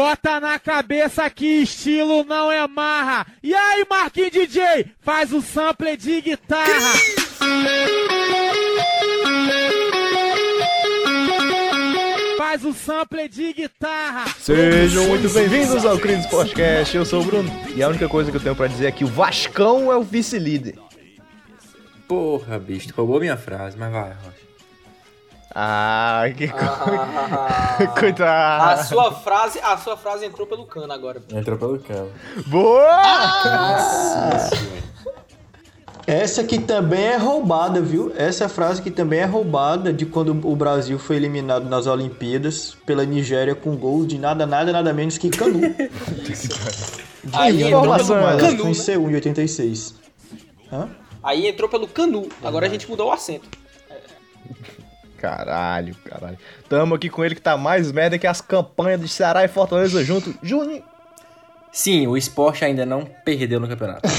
Bota na cabeça que estilo não é marra. E aí, Marquinhos DJ, faz o sample de guitarra. Faz o sample de guitarra. Sejam muito bem-vindos ao Cris Podcast. Eu sou o Bruno e a única coisa que eu tenho pra dizer é que o Vascão é o vice-líder. Porra, bicho, tu roubou minha frase, mas vai, Rocha. Ah, que co... A coitado. sua frase, a sua frase entrou pelo cano agora. Entrou pelo cano. Boa! Essa aqui também é roubada, viu? Essa frase aqui também é roubada de quando o Brasil foi eliminado nas Olimpíadas pela Nigéria com gol de nada, nada, nada menos que Canu. Aí mais, acho que canu. foi em Seul, em 86. Hã? Aí entrou pelo canu. Agora a gente mudou o acento. Caralho, caralho. Tamo aqui com ele que tá mais merda que as campanhas de Ceará e Fortaleza junto. Juninho. Sim, o esporte ainda não perdeu no campeonato.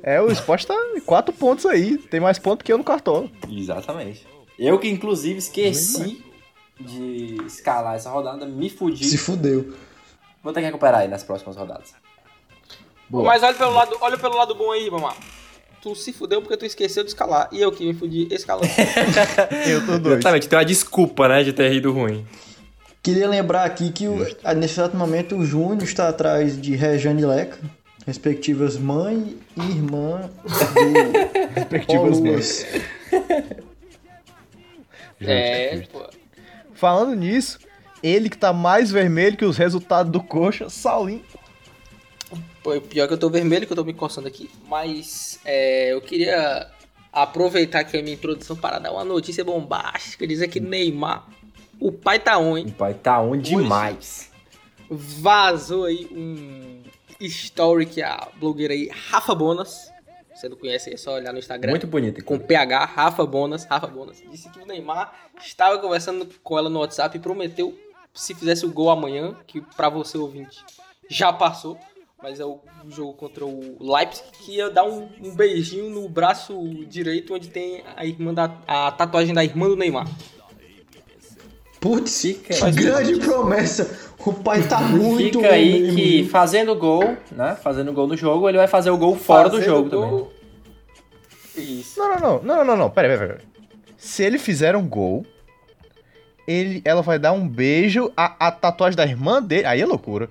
É, o esporte tá em quatro pontos aí. Tem mais pontos que eu no cartola. Exatamente. Eu que inclusive esqueci de escalar essa rodada, me fudi. Se fudeu. Vou ter que recuperar aí nas próximas rodadas. Boa. Mas olha pelo lado, olha pelo lado bom aí, mamá. Tu se fudeu porque tu esqueceu de escalar. E eu que me fudi escalando. Eu tô doido. Exatamente, tem uma desculpa, né, de ter rido ruim. Queria lembrar aqui que o, nesse exato momento o Júnior está atrás de Rejane e Leca, respectivas mãe e irmã do Respectivas mães. É, pô. Falando nisso, ele que tá mais vermelho que os resultados do coxa, Saulinho. Pô, pior que eu tô vermelho, que eu tô me coçando aqui. Mas é, eu queria aproveitar aqui a minha introdução para dar uma notícia bombástica. Dizer que Neymar, o pai tá on, hein? O pai tá on demais. Vazou aí um story que a blogueira aí, Rafa Bonas. Você não conhece, é só olhar no Instagram. Muito bonito. Com PH, Rafa Bonas, Rafa Bonas. Disse que o Neymar estava conversando com ela no WhatsApp e prometeu, se fizesse o gol amanhã, que pra você ouvinte já passou, mas é o jogo contra o Leipzig, que ia dar um, um beijinho no braço direito, onde tem a irmã da a tatuagem da irmã do Neymar. Putz, que grande promessa. O pai tá muito Fica aí mesmo. que fazendo gol, né? Fazendo gol no jogo, ele vai fazer o gol fora do Fazendo jogo gol- também. Isso. Não, não, não, não, não, não, pera, pera, pera. Se ele fizer um gol, ele, ela vai dar um beijo à, à tatuagem da irmã dele. Aí é loucura.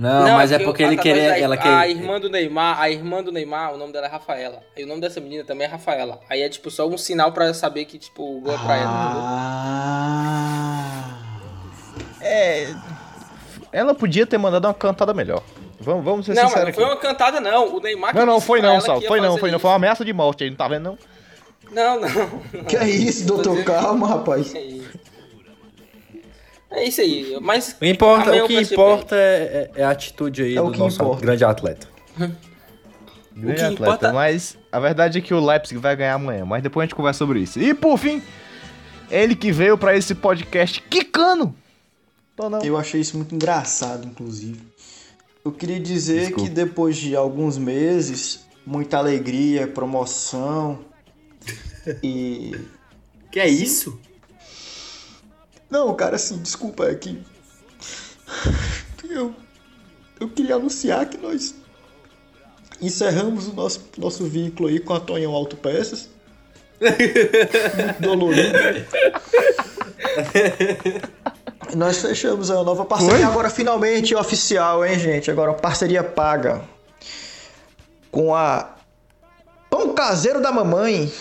Não, mas é que porque a ele queria. da- Ela A quer. irmã do Neymar, a irmã do Neymar, o nome dela é Rafaela. E o nome dessa menina também é Rafaela. Aí é tipo só um sinal pra saber que, tipo, o gol é pra ela, entendeu? Ah. É. Ela podia ter mandado uma cantada melhor. Vamos, vamos ser Não, mas sinceros não foi aqui. uma cantada, não. O Neymar que Não, não, foi não, ela Sal. que Foi não, foi não. Foi uma ameaça de morte aí, não tá vendo não? Não, não. Que é isso, doutor? Calma, rapaz. É isso. É isso aí. Mas. O, importa, o que importa é, é a atitude aí É o do que nosso importa. grande atleta. Grande que atleta, importa- mas a verdade é que o Leipzig vai ganhar amanhã, mas depois a gente conversa sobre isso. E por fim, ele que veio pra esse podcast quicando. Eu achei isso muito engraçado, inclusive. Eu queria dizer Desculpa. que depois de alguns meses, muita alegria, promoção e. Que é isso? Não, cara, assim, desculpa, é que. Eu. Eu queria anunciar que nós encerramos o nosso, nosso vínculo aí com a Tonhão Autopeças. Muito dolorido. Nós fechamos a nova parceria agora finalmente oficial, hein, gente? Agora parceria paga com a Pão Caseiro da Mamãe.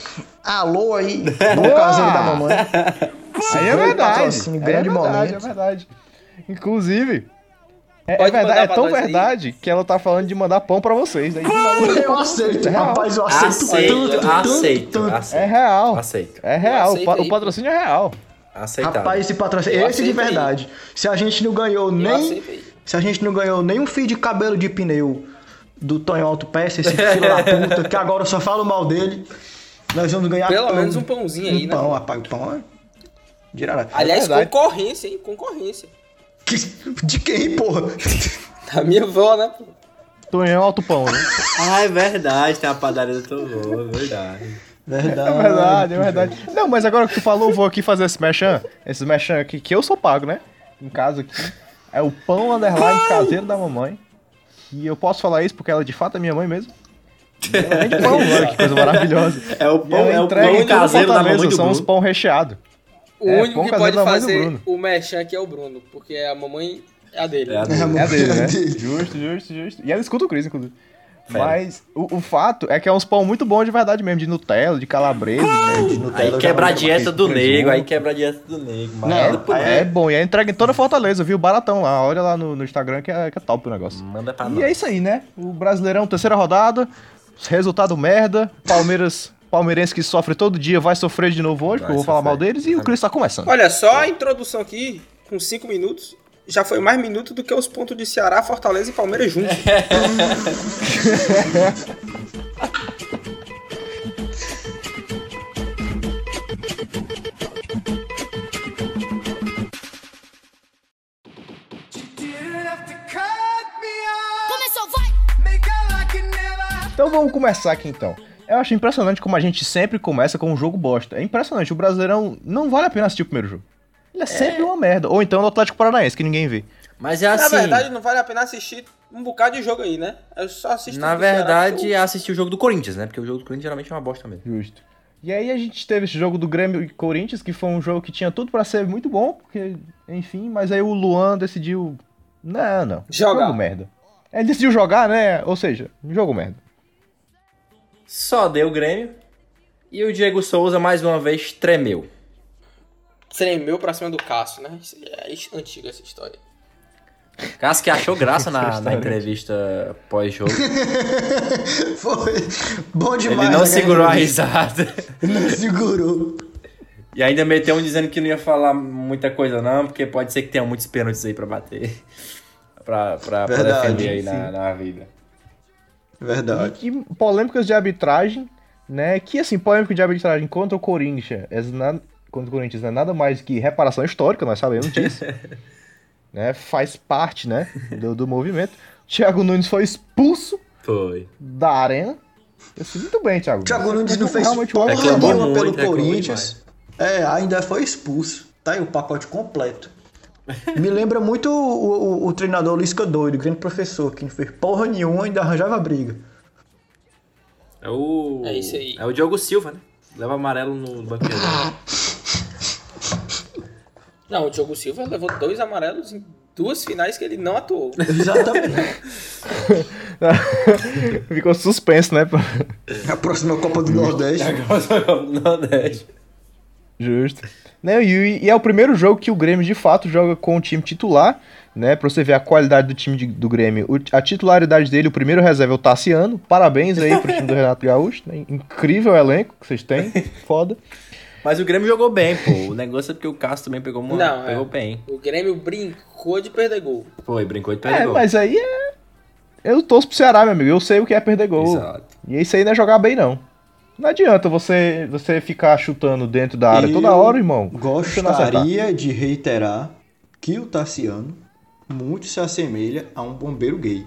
Alô aí, Pão! Caseiro da Mamãe. Aí é verdade. patrocínio, É grande verdade, é momento. verdade. Inclusive, é, é verdade, é tão nós aí. verdade que ela tá falando de mandar pão pra vocês. Aí, Eu aceito, É rapaz, eu aceito Aceito, tanto, tanto, aceito, tanto. É aceito. real. Aceito. É real. aceito O, pa- aí, o patrocínio é real. Aceitável. Rapaz, esse patrocínio, Eu esse de aceito aí. verdade. Se a gente não ganhou Eu nem, aceito se a gente não ganhou nem um fio de cabelo de pneu do Tonho Autopeça, esse filho da puta, que agora eu só falo mal dele, nós vamos ganhar Pelo pão. menos um pãozinho aí, um né? pão, rapaz, o pão é... Dirá, Aliás, verdade. concorrência, hein? Concorrência. De quem, porra? Da minha avó, né? pô? Tonhão Alto Pão, né? Ah, é verdade, tem a padaria do Tonhão, é verdade. Verdade. É verdade, é verdade. Não, mas agora que tu falou, eu vou aqui fazer esse mechan. Esse mechan aqui, que eu sou pago, né? Em casa aqui. É o pão underline caseiro da mamãe. E eu posso falar isso porque ela de fato é minha mãe mesmo. Ela vende pão, olha que coisa maravilhosa. É o pão, é o entrega pão caseiro da mamãe do São os pão recheado. O É, único que pode do fazer o merchan aqui é o Bruno, porque a mamãe é a dele. É a É, dele. É a dele, né? Justo, justo, justo. E ela escuta o Cris, inclusive. Fera. Mas o, o fato é que é uns pão muito bons de verdade mesmo, de Nutella, de calabresa, né? de Nutella. Aí quebra a dieta do nego, aí quebra a dieta do nego. Mas Não, É bom, e é entrega em toda Fortaleza, viu? Baratão lá. Olha lá no, no Instagram que é, que é top o negócio. manda pra E nós. é isso aí, né? O Brasileirão, terceira rodada, resultado merda. Palmeiras, palmeirense que sofre todo dia, vai sofrer de novo hoje, Vai porque eu vou falar mal deles. E o Cris tá começando. Olha, só a introdução aqui, com 5 minutos, já foi mais minuto do que os pontos de Ceará, Fortaleza e Palmeiras juntos. Começou, vai! Então vamos começar aqui então. Eu acho impressionante como a gente sempre começa com um jogo bosta. É impressionante, o Brasileirão não vale a pena assistir o primeiro jogo. Ele é sempre uma merda. Ou então no Atlético Paranaense, que ninguém vê. Mas é Na assim. verdade, não vale a pena assistir um bocado de jogo aí, né? Eu só assisto Na Ceará, verdade, porque é assistir o jogo do Corinthians, né? Porque o jogo do Corinthians geralmente é uma bosta mesmo. Justo. E aí a gente teve esse jogo do Grêmio e Corinthians, que foi um jogo que tinha tudo pra ser muito bom, porque, enfim, mas aí o Luan decidiu. Não, não. Jogar. Jogo merda. Ele decidiu jogar, né? Ou seja, jogo merda. Só deu o Grêmio. E o Diego Souza, mais uma vez, tremeu. eu tremeu pra cima do Cássio, né? Isso É antiga essa história. Cássio que achou graça na, na entrevista pós-jogo. Foi bom Ele demais. não né, segurou a risada. Não segurou. E ainda meteu um dizendo que não ia falar muita coisa não, porque pode ser que tenha muitos pênaltis aí pra bater. pra pra, pra defender aí na, na vida. Verdade. E polêmicas de arbitragem, né? Que assim, polêmica de arbitragem contra o Corinthians, é na- contra o Corinthians não é nada mais que reparação histórica, nós sabemos disso. né? Faz parte, né, do, do movimento. Thiago Nunes foi expulso Foi. da arena. Eu sei muito bem, Thiago. Thiago Nunes não fez Realmente porra nenhuma pelo Corinthians. É, ainda foi expulso. Tá aí o pacote completo. Me lembra muito o, o- o treinador Lisca Doido, grande professor, que não fez porra nenhuma e ainda arranjava briga. É o. É isso aí. É o Diogo Silva, né? Leva amarelo no reserva. Não, o Diogo Silva levou dois amarelos em duas finais que ele não atuou. Exatamente. Ficou suspenso, né? A próxima Copa do Nordeste. Nordeste. Justo. Né, e, e é o primeiro jogo que o Grêmio de fato joga com o time titular, né? Pra você ver a qualidade do time de- do Grêmio. O- a titularidade dele, o primeiro reserva é o Tassiano. Parabéns aí pro time do Renato Gaúcho. né? Incrível elenco que vocês têm. Foda. Mas o Grêmio jogou bem, pô. O negócio é porque o Cássio também pegou, uma, Não, é. pegou bem. O Grêmio brincou de perder gol. Foi, brincou de perder É, gol. mas aí é. Eu torço pro Ceará, meu amigo. Eu sei o que é perder gol. Exato. E isso aí não é jogar bem, não. Não adianta você, você ficar chutando dentro da área Eu toda hora, irmão. Gostaria de reiterar que o Tassiano muito se assemelha a um bombeiro gay.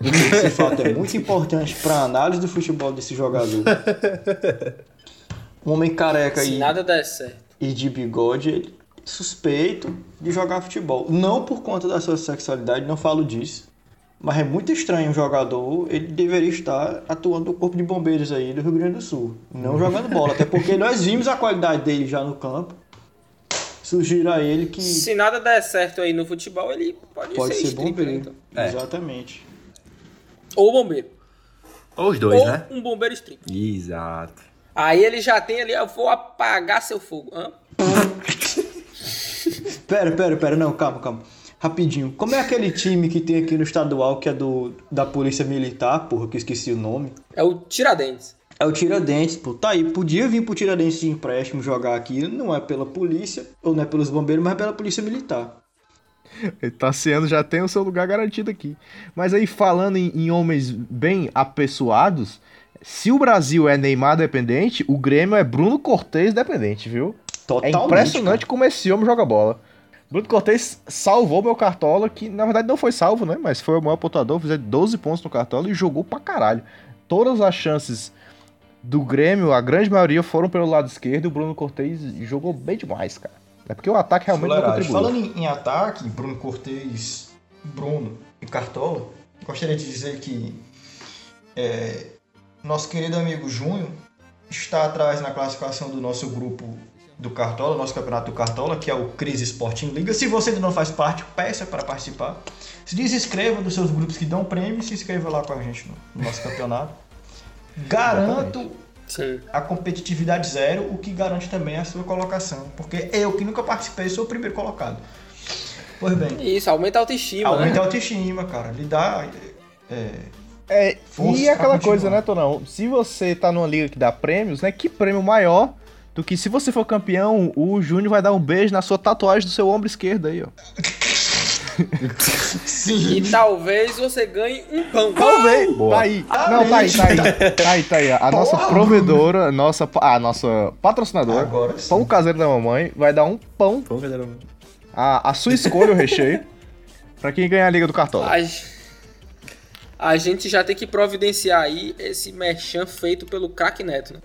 Esse fato é muito importante para a análise do futebol desse jogador. Um homem careca Se e, nada der certo. e de bigode, ele é suspeito de jogar futebol. Não por conta da sua sexualidade, não falo disso. Mas é muito estranho um jogador, ele deveria estar atuando no corpo de bombeiros aí do Rio Grande do Sul. Não jogando bola, até porque nós vimos a qualidade dele já no campo. Sugiro a ele que Se nada der certo aí no futebol, ele pode, pode ser, ser stripper, bombeiro. então. É. Exatamente. Ou bombeiro. Ou os dois, Ou né? um bombeiro stripper. Exato. Aí ele já tem ali, eu vou apagar seu fogo. Hã? Pera, pera, pera, não, calma, calma. Rapidinho. Como é aquele time que tem aqui no estadual que é do da Polícia Militar, porra, que esqueci o nome? É o Tiradentes. É o Tiradentes, pô. Tá aí, podia vir pro Tiradentes de empréstimo jogar aqui, não é pela polícia, ou não é pelos bombeiros, mas é pela Polícia Militar. Tassiano já tem o seu lugar garantido aqui. Mas aí, falando em, em homens bem apessoados, se o Brasil é Neymar dependente, o Grêmio é Bruno Cortez dependente, viu? É Totalmente. impressionante como esse homem joga bola. Bruno Cortez salvou meu Cartola, que na verdade não foi salvo, né? Mas foi o maior pontuador, fez 12 pontos no Cartola e jogou pra caralho. Todas as chances do Grêmio, a grande maioria foram pelo lado esquerdo e o Bruno Cortez jogou bem demais, cara. É porque o ataque realmente não contribuiu. Falando em, em ataque, Bruno Cortez, Bruno e Cartola, gostaria de dizer que é, nosso querido amigo Júnior está atrás na classificação do nosso grupo do Cartola, nosso campeonato do Cartola, que é o Crise Sporting Liga. Se você ainda não faz parte, peça para participar. Se desinscreva dos seus grupos que dão prêmio e se inscreva lá com a gente no, no nosso campeonato. Garanto Sim. a competitividade zero, o que garante também a sua colocação. Porque eu que nunca participei sou o primeiro colocado. Pois bem, Isso, aumenta a autoestima, aumenta né? a autoestima, cara. Lhe dá. É, É, Força e aquela coisa, né, Tonão? Se você tá numa liga que dá prêmios, né? Que prêmio maior do que se você for campeão, o Júnior vai dar um beijo na sua tatuagem do seu ombro esquerdo aí, ó. sim. E talvez você ganhe um pão. Talvez. Boa. Tá aí. Não, tá aí, tá aí. Tá aí, tá aí. A nossa provedora, a nossa, a nossa patrocinadora, Agora sim. pão caseiro da mamãe, vai dar um pão, Vamos fazer um- a, a sua escolha, o recheio, pra quem ganhar a Liga do Cartola. A, a gente já tem que providenciar aí esse merchan feito pelo craque Neto, né?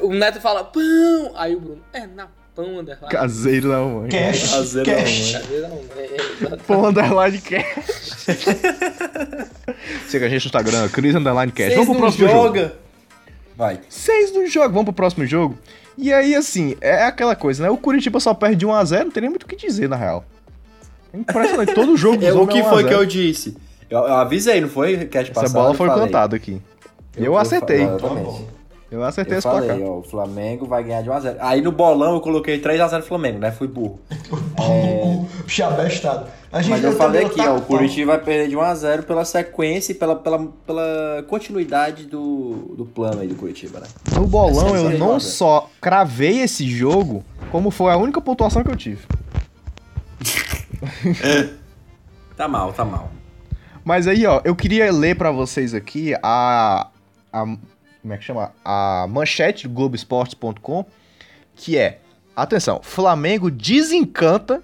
o Neto fala, pão! Aí o Bruno, é na pão, underline. Caseiro da mamãe. Cash, Caseiro da cash. mamãe. Não, é, exato. Pão underline cash. Siga a gente no Instagram, Cris underline cash. Vamos pro Vocês próximo não jogo. joga? Vai. Seis do jogo, vamos pro próximo jogo. E aí, assim, é aquela coisa, né? O Curitiba só perde de 1x0, não tem nem muito o que dizer, na real. É impressionante, todo jogo É, o que 1 a foi 0. que eu disse? Eu, eu avisei, não foi? Essa passado, bola eu foi cantada aqui. Eu, Eu- eu acertei. Exatamente. bom. Eu acertei Eu esse placar. ó, o Flamengo vai ganhar de 1x0. Aí no bolão eu coloquei 3x0 Flamengo, né? Fui burro. O chabestado. A gente Mas eu falei aqui, ó, o Curitiba vai perder de 1x0 pela sequência e pela, pela, pela continuidade do, do plano aí do Curitiba, né? No bolão, eu não só cravei esse jogo, como foi a única pontuação que eu tive. Tá mal, tá mal. Mas aí, ó, eu queria ler pra vocês aqui a, a como é que chama? A manchete do Globoesporte.com, que é, atenção, Flamengo desencanta,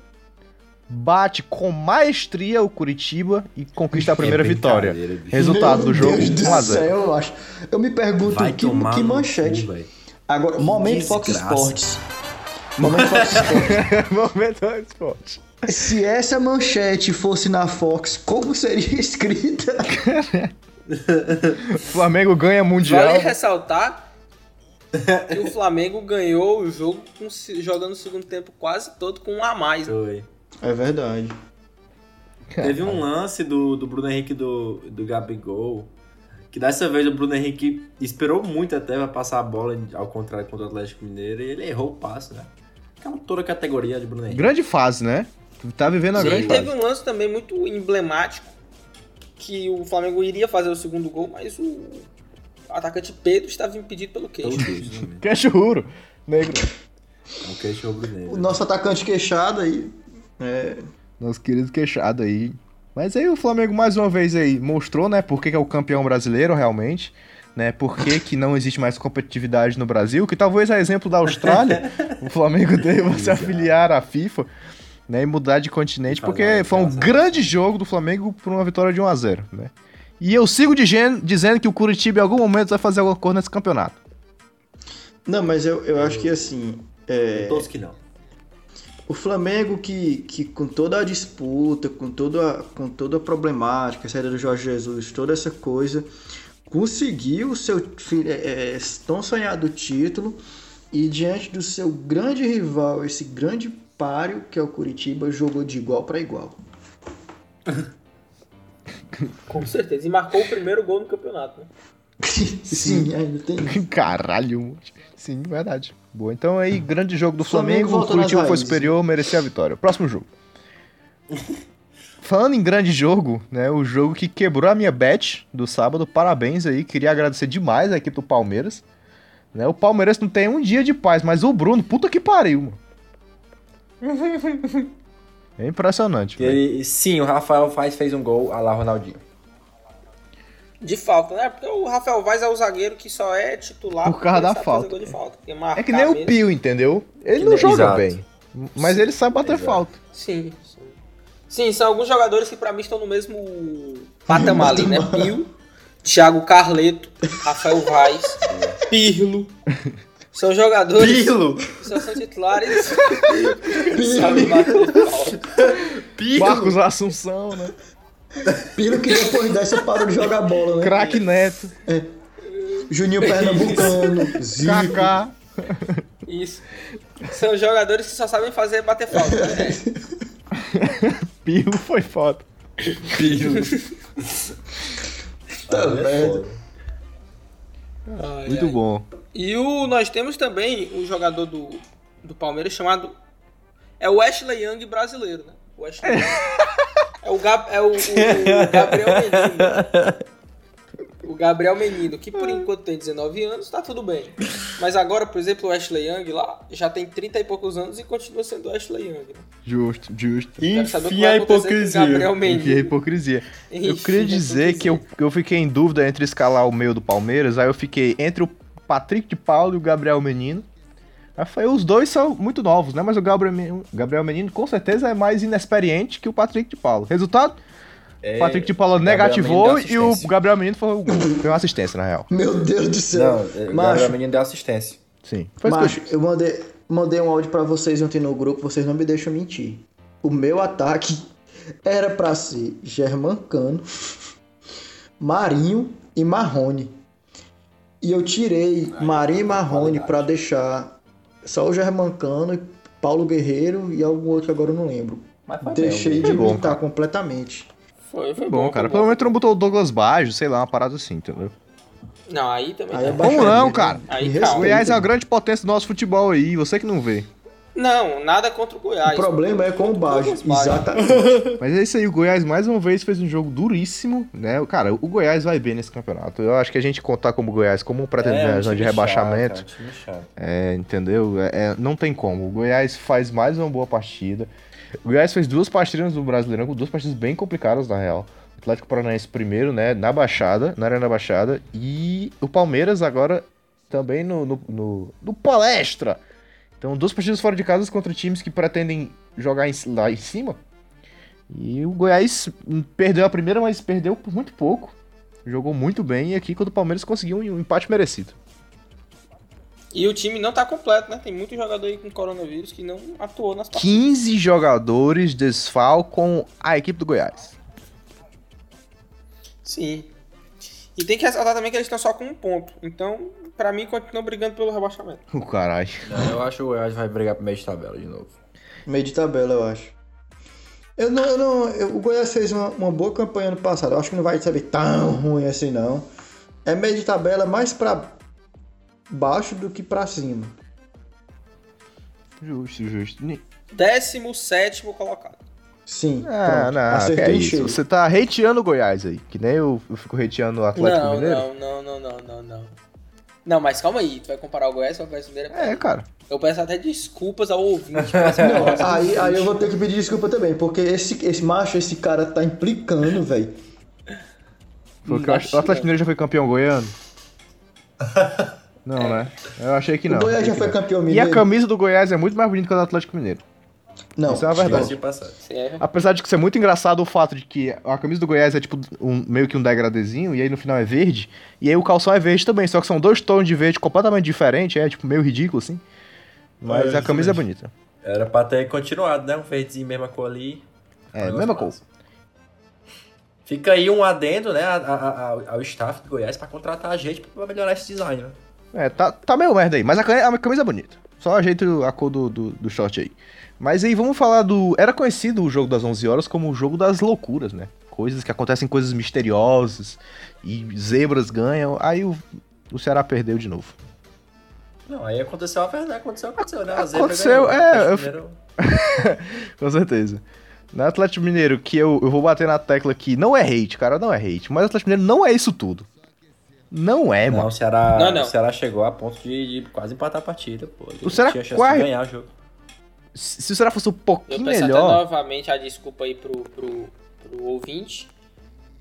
bate com maestria o Curitiba e conquista a primeira É vitória. bicho. Resultado Meu do jogo Deus do 1 a 0. céu, eu acho. Eu me pergunto Vai que, que manchete. cu. Agora, momento Fox. Sports. Momento Fox Sports. Momento do esporte. Se essa manchete fosse na Fox, como seria escrita? Flamengo ganha mundial. Vale ressaltar que o Flamengo ganhou o jogo com- jogando o segundo tempo quase todo com um a mais. né? Foi. É verdade. Teve um lance do, do Bruno Henrique do, do Gabigol. Que dessa vez o Bruno Henrique esperou muito até pra passar a bola, ao contrário contra o Atlético Mineiro, e ele errou o passe, né? Aquela toda a categoria de Bruno Henrique. Grande fase, né? Tá vivendo a Sim, grande teve fase. um lance também muito emblemático que o Flamengo iria fazer o segundo gol, mas o atacante Pedro estava impedido pelo queixo. queixo, né? Que é churro. Negro. O queixo rubro-negro. O nosso atacante queixado aí. É, Nosso querido queixado aí. Mas aí o Flamengo mais uma vez aí mostrou, né, por que que é o campeão brasileiro realmente, né, por que que não existe mais competitividade no Brasil, que talvez a exemplo da Austrália, o Flamengo deva se afiliar à FIFA, né, e mudar de continente, porque foi um declaração. grande jogo do Flamengo por uma vitória de 1 a 0, né. E eu sigo dizendo que o Curitiba em algum momento vai fazer alguma coisa nesse campeonato. Não, mas eu, eu acho que assim. é, Todos que não. O Flamengo que, que com toda a disputa, com toda, a- com toda a problemática, a saída do Jorge Jesus, toda essa coisa, conseguiu o seu é, é, tão sonhado título e diante do seu grande rival, esse grande páreo que é o Curitiba, jogou de igual para igual. Com certeza. E marcou o primeiro gol no campeonato. Né? Sim, ainda tem. Caralho. Sim, verdade. Boa. Então aí, grande jogo do Flamengo Flamengo. O Curitiba foi superior, merecia a vitória. Próximo jogo. Falando em grande jogo, né? O jogo que quebrou a minha bet do sábado. Parabéns aí. Queria agradecer demais a equipe do Palmeiras. Né, o Palmeiras não tem um dia de paz, mas o Bruno, puta que pariu, mano. É impressionante. Ele, sim, o Rafael faz, fez um gol a lá Ronaldinho. De falta, né? Porque o Rafael Vaz é o zagueiro que só é titular Por causa da falta. de falta. É que nem o mesmo- Pio, entendeu? Ele Que não nem- joga Exato. bem. Mas ele sabe bater Exato. falta. Sim, sim. Sim, são alguns jogadores que pra mim estão no mesmo patamar ali, né? Pio, Thiago Carleto, Rafael Vaz, Pirlo. São jogadores Pirlo! que só são titulares. Falta. Marcos Assunção, né? Piro que depois dessa parou de jogar bola, né? Craque Neto. Juninho Pernambucano, Zico. Kaká. Isso. São jogadores que só sabem fazer bater falta. né? Pio foi foda. Pirlo. Tá merda. Ai, Muito ai. bom. E o, nós temos também o jogador do, do Palmeiras chamado. É o Ashley Young brasileiro, né? O Ashley Young. É o, Gab, é o, o- o Gabriel Menino. O Gabriel Menino, que por enquanto tem 19 anos, tá tudo bem. Mas agora, por exemplo, o Ashley Young lá já tem 30 e poucos anos e continua sendo o Ashley Young. Né? Justo, justo. Enfim, a hipocrisia. Enfim, a hipocrisia. Eu Enfim, queria a dizer que eu, eu fiquei em dúvida entre escalar o meio do Palmeiras, aí eu fiquei entre o Patrick de Paulo e o Gabriel Menino. Aí foi, os dois são muito novos, né? Mas o Gabriel Menino, Gabriel Menino com certeza é mais inexperiente que o Patrick de Paulo. Resultado? É, O Patrick de Paulo negativou e o. Gabriel Menino foi, o- uma assistência, na real. Meu Deus do Não, céu. é, o Macho, Gabriel Menino deu assistência. Sim. Foi eu Macho, eu mandei, mandei um áudio pra vocês ontem no grupo, vocês não me deixam mentir. O meu ataque era pra ser Germancano, Marinho e Marrone. E eu tirei Marinho e Marrone pra deixar só o Germancano, Paulo Guerreiro e algum outro que agora eu não lembro. Mas foi Deixei bem, de bom, imitar completamente. Foi, foi Bom, bom, cara. foi Pelo bom. menos tu não botou o Douglas Baggio, sei lá, uma parada assim, entendeu? Não, aí também Aí é não. Como não, né? cara? Aí, Me calma. O Goiás é respeita. a grande potência do nosso futebol aí, você que não vê. Não, nada contra o Goiás. O problema é com o Baggio. Exatamente. Mas é isso aí, o Goiás mais uma vez fez um jogo duríssimo, né? Cara, o Goiás vai bem nesse campeonato. Eu acho que a gente contar como Goiás como um pretendente É, um de rebaixamento, chato, time chato. é, entendeu? É, é, não tem como. O Goiás faz mais uma boa partida. O Goiás fez duas partidas do Brasileirão, com duas partidas bem complicadas, na real. O Atlético Paranaense primeiro, né? Na Baixada, na Arena Baixada. E o Palmeiras agora também no, no, no, no Palestra. Então, duas partidas fora de casa contra times que pretendem jogar em- lá em cima. E o Goiás hum, perdeu a primeira, mas perdeu por muito pouco. Jogou muito bem e aqui quando o Palmeiras conseguiu um empate merecido. E o time não tá completo, né? Tem muito jogador aí com coronavírus que não atuou nas partidas. 15 jogadores desfalcam a equipe do Goiás. Sim. E tem que ressaltar também que eles estão só com um ponto. Então, pra mim, continuam brigando pelo rebaixamento. O caralho. Não, eu acho que o Goiás vai brigar pro meio de tabela de novo. Meio de tabela, eu acho. Eu não, eu não, eu- o Goiás fez uma, uma boa campanha ano passado. Eu acho que não vai saber tão ruim assim, não. É meio de tabela mais pra baixo do que pra cima. Justo, justo. Ni- 17 colocado. Sim. Ah, pronto. não, que Acertei é em isso. cheio. Você tá hateando o Goiás aí, que nem eu, eu fico hateando o Atlético Não, Mineiro. não, não, não, não, não, não. Não, mas calma aí. Tu vai comparar o Goiás com o Goiás Mineiro? É, cara. Eu peço até desculpas ao ouvinte. Não, aí, aí eu vou ter que pedir desculpa também, porque esse, esse macho, esse cara tá implicando, velho. Porque o Atlético Mineiro já foi campeão goiano? Não, né? Eu achei que não. o Goiás já foi campeão E a mineiro. camisa do Goiás é muito mais bonita que a do Atlético Mineiro. Não, Isso é uma verdade. Erra. Apesar de que ser muito engraçado o fato de que a camisa do Goiás é tipo um, meio que um degradezinho, e aí no final é verde, e aí o calção é verde também, só que são dois tons de verde completamente diferentes, é tipo meio ridículo assim. Mas É, a camisa é bonita. Era pra ter continuado, né? Um verdezinho mesma cor ali. É, mesma massa. Fica aí um adendo, né, a- a- a- ao, staff do Goiás pra contratar a gente pra melhorar esse design, né? É, tá, tá meio merda aí, mas a, cami- a camisa é bonita. Só ajeita a cor do, do, do short aí. Mas aí vamos falar do. Era conhecido o jogo das 11 horas como o jogo das loucuras, né? Coisas que acontecem, coisas misteriosas, e zebras ganham. Aí o, o Ceará perdeu de novo. Não, aí aconteceu a verdade, aconteceu, aconteceu, né? A zebra Aconteceu, ganhou, é, eu- Atlético Com certeza. Na Atlético Mineiro, que eu, eu vou bater na tecla aqui, não é hate, cara, não é hate. Mas o Atlético Mineiro não é isso tudo. Não é, Não, mano. o Ceará, Não, não. o Ceará chegou a ponto de, de quase empatar a partida, pô. Ele O Ceará tinha chance quase- de ganhar o jogo. Se o Ceará fosse um Eu pouquinho peço até melhor. novamente a desculpa aí pro, pro, pro ouvinte.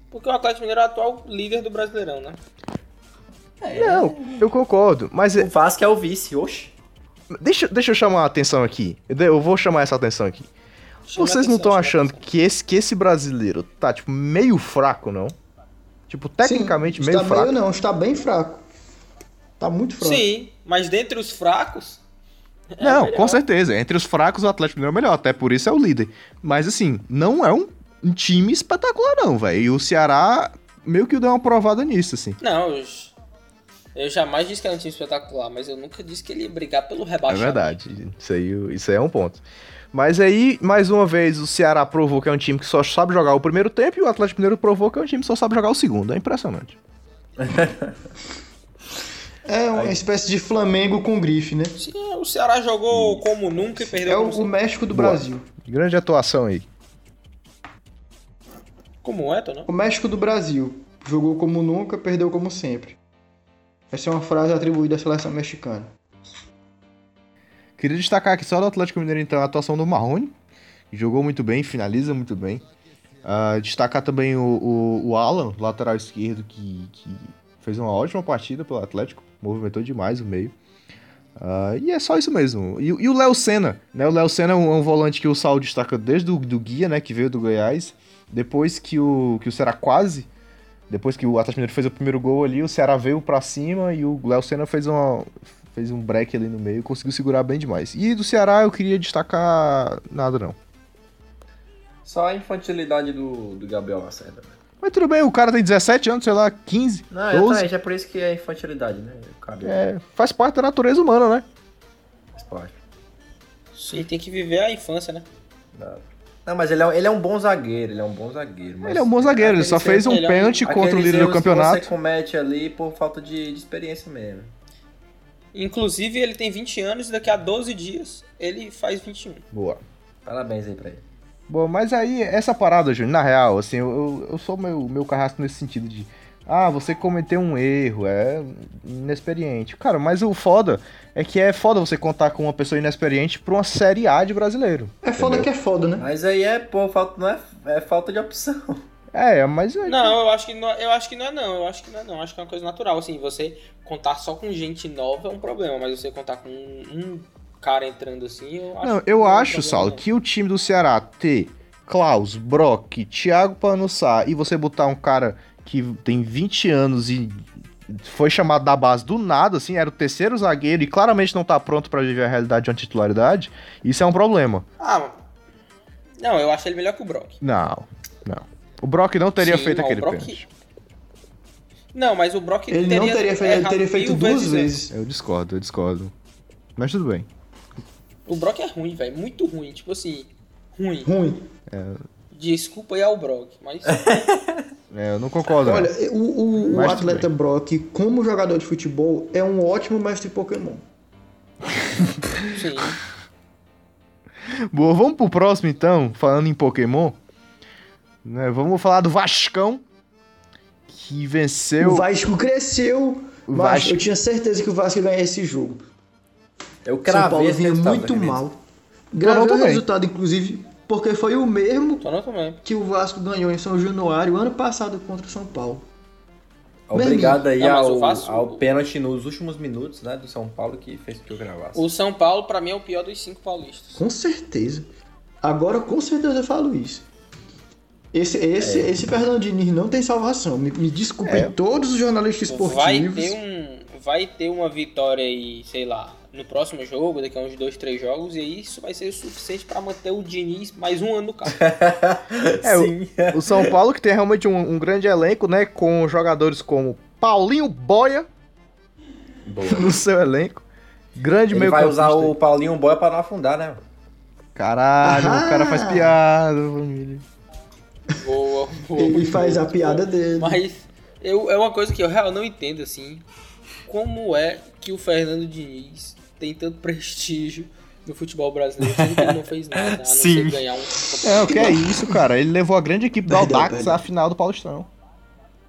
Porque o Atlético Mineiro é o atual líder do Brasileirão, né? Não, eu concordo. Mas O é- Vasco é o vice, oxe. deixa, deixa eu chamar a atenção aqui. Eu Eu vou chamar essa atenção aqui. Chama Vocês não atenção, estão chama achando que esse, que esse brasileiro tá, tipo, meio fraco, não? Tipo, tecnicamente Sim, meio está fraco. meio não, está bem fraco. Tá muito fraco. Sim, mas dentre os fracos. É Não, melhor. com certeza. Entre os fracos, o Atlético Mineiro é o melhor. Até por isso é o líder. Mas, assim, não é um, um time espetacular, não, velho. E o Ceará meio que deu uma provada nisso, assim. Não, eu, eu jamais disse que era um time espetacular, mas eu nunca disse que ele ia brigar pelo É rebaixamento. verdade. Isso aí, isso aí é um ponto. Mas aí, mais uma vez, o Ceará provou que é um time que só sabe jogar o primeiro tempo e o Atlético Mineiro provou que é um time que só sabe jogar o segundo. É impressionante. É uma espécie de Flamengo com grife, né? Sim, o Ceará jogou como nunca e perdeu É o, o. México do Boa. Brasil. Grande atuação aí. Como é, tô, não? O México do Brasil. Jogou como nunca, perdeu como sempre. Essa é uma frase atribuída à seleção mexicana. Queria destacar aqui só do Atlético Mineiro, então, a atuação do Marrone. Jogou muito bem, finaliza muito bem. Ah, destacar também o, o, o Alan, lateral esquerdo, que, que fez uma ótima partida pelo Atlético. Movimentou demais o meio. Ah, e é só isso mesmo. E, e o Léo Senna, né? O Léo Senna é um, é um volante que o Sal destaca desde o do Guia, né? Que veio do Goiás. Depois que o, que o Ceará quase... Depois que o Atlético Mineiro fez o primeiro gol ali, o Ceará veio pra cima e o Léo Senna fez uma, fez um break ali no meio e conseguiu segurar bem demais. E do Ceará eu queria destacar nada não. Só a infantilidade do, do Gabriel Lacerda. Mas tudo bem, o cara tem 17 anos, sei lá, 15, Não, 12. exatamente, é por isso que é infantilidade, né? Cabe É, faz parte da natureza humana, né? faz parte. Sim, tem que viver a infância, né? Não, mas ele é, ele é um bom zagueiro, ele é um bom zagueiro. mas Ele é um bom zagueiro, ele só fez um ele é um- pênalti contra o líder do erros que campeonato. você comete ali por falta de, de experiência mesmo. Inclusive, ele tem 20 anos e daqui a 12 dias ele faz 21. Boa. Parabéns aí pra ele. Bom, mas aí, essa parada, Júnior, na real, assim, eu, eu, eu sou meu, meu carrasco nesse sentido de. Ah, você cometeu um erro, é inexperiente. Cara, mas o foda é que é foda você contar com uma pessoa inexperiente pra uma Série A de brasileiro. É foda que é foda, né? Mas aí é, pô, falta, não é, é falta de opção. É, mas. é- Não, eu acho que não, eu acho que não é não, eu acho que não é não, acho que é uma coisa natural, assim, você contar só com gente nova é um problema, mas você contar com um, um cara entrando assim, eu acho Não, que eu acho, Saulo, que o time do Ceará ter Klaus, Brock, Thiago Panussá e você botar um cara que tem 20 anos e foi chamado da base do nada, assim, era o terceiro zagueiro e claramente não tá pronto pra viver a realidade de uma titularidade, isso é um problema. Ah, não, eu acho ele melhor que o Brock. Não, não. O Brock não teria Sim, feito não, aquele Brock- pênalti. Não, mas o Brock Ele não teria feito, ele teria feito duas antes. vezes. Eu discordo, eu discordo. Mas tudo bem. O Brock é ruim, velho, muito ruim, tipo assim, ruim. Ruim. Desculpa aí ao Brock, mas É, eu não concordo. Olha, o, o- atleta bem. Brock, como jogador de futebol, é um ótimo mestre Pokémon. sim. Boa, vamos pro próximo então, falando em Pokémon. Né, vamos falar do Vascão, que venceu. O Vasco cresceu, O mas Vasco- eu tinha certeza que o Vasco ia ganhar esse jogo. Eu São cravei Paulo vinha resultado, muito mal. Gravei o resultado, inclusive, porque foi o mesmo que o Vasco ganhou em São Januário ano passado contra o São Paulo. Obrigado aí Não, ao, o Vasco- ao pênalti nos últimos minutos, né, do São Paulo que fez com que eu gravasse. O São Paulo, pra mim, é o pior dos cinco paulistas. Com certeza. Agora, com certeza eu falo isso. Esse, esse, É. esse Fernando Diniz não tem salvação. Me, me desculpem É. todos os jornalistas Vai esportivos. ter, um, vai ter uma vitória aí, sei lá, no próximo jogo, daqui a uns dois, três jogos, e aí isso vai ser o suficiente pra manter o Diniz mais um ano no carro. É, o, o São Paulo que tem realmente um, um grande elenco, né? Com jogadores como Paulinho Boia Boa. no seu elenco. Grande Ele meio vai usar o Paulinho Boia pra não afundar, né? Caralho, Aham. o cara faz piada, família. Boa, boa. Ele faz boa, a piada boa. dele. Mas eu, é uma coisa que eu real não entendo, assim. Como é que o Fernando Diniz tem tanto prestígio no futebol brasileiro, sendo que ele não fez nada, a não Sim. ser ganhar um É, o que é isso, cara? Ele levou a grande equipe do perdão. à final do Paulistão.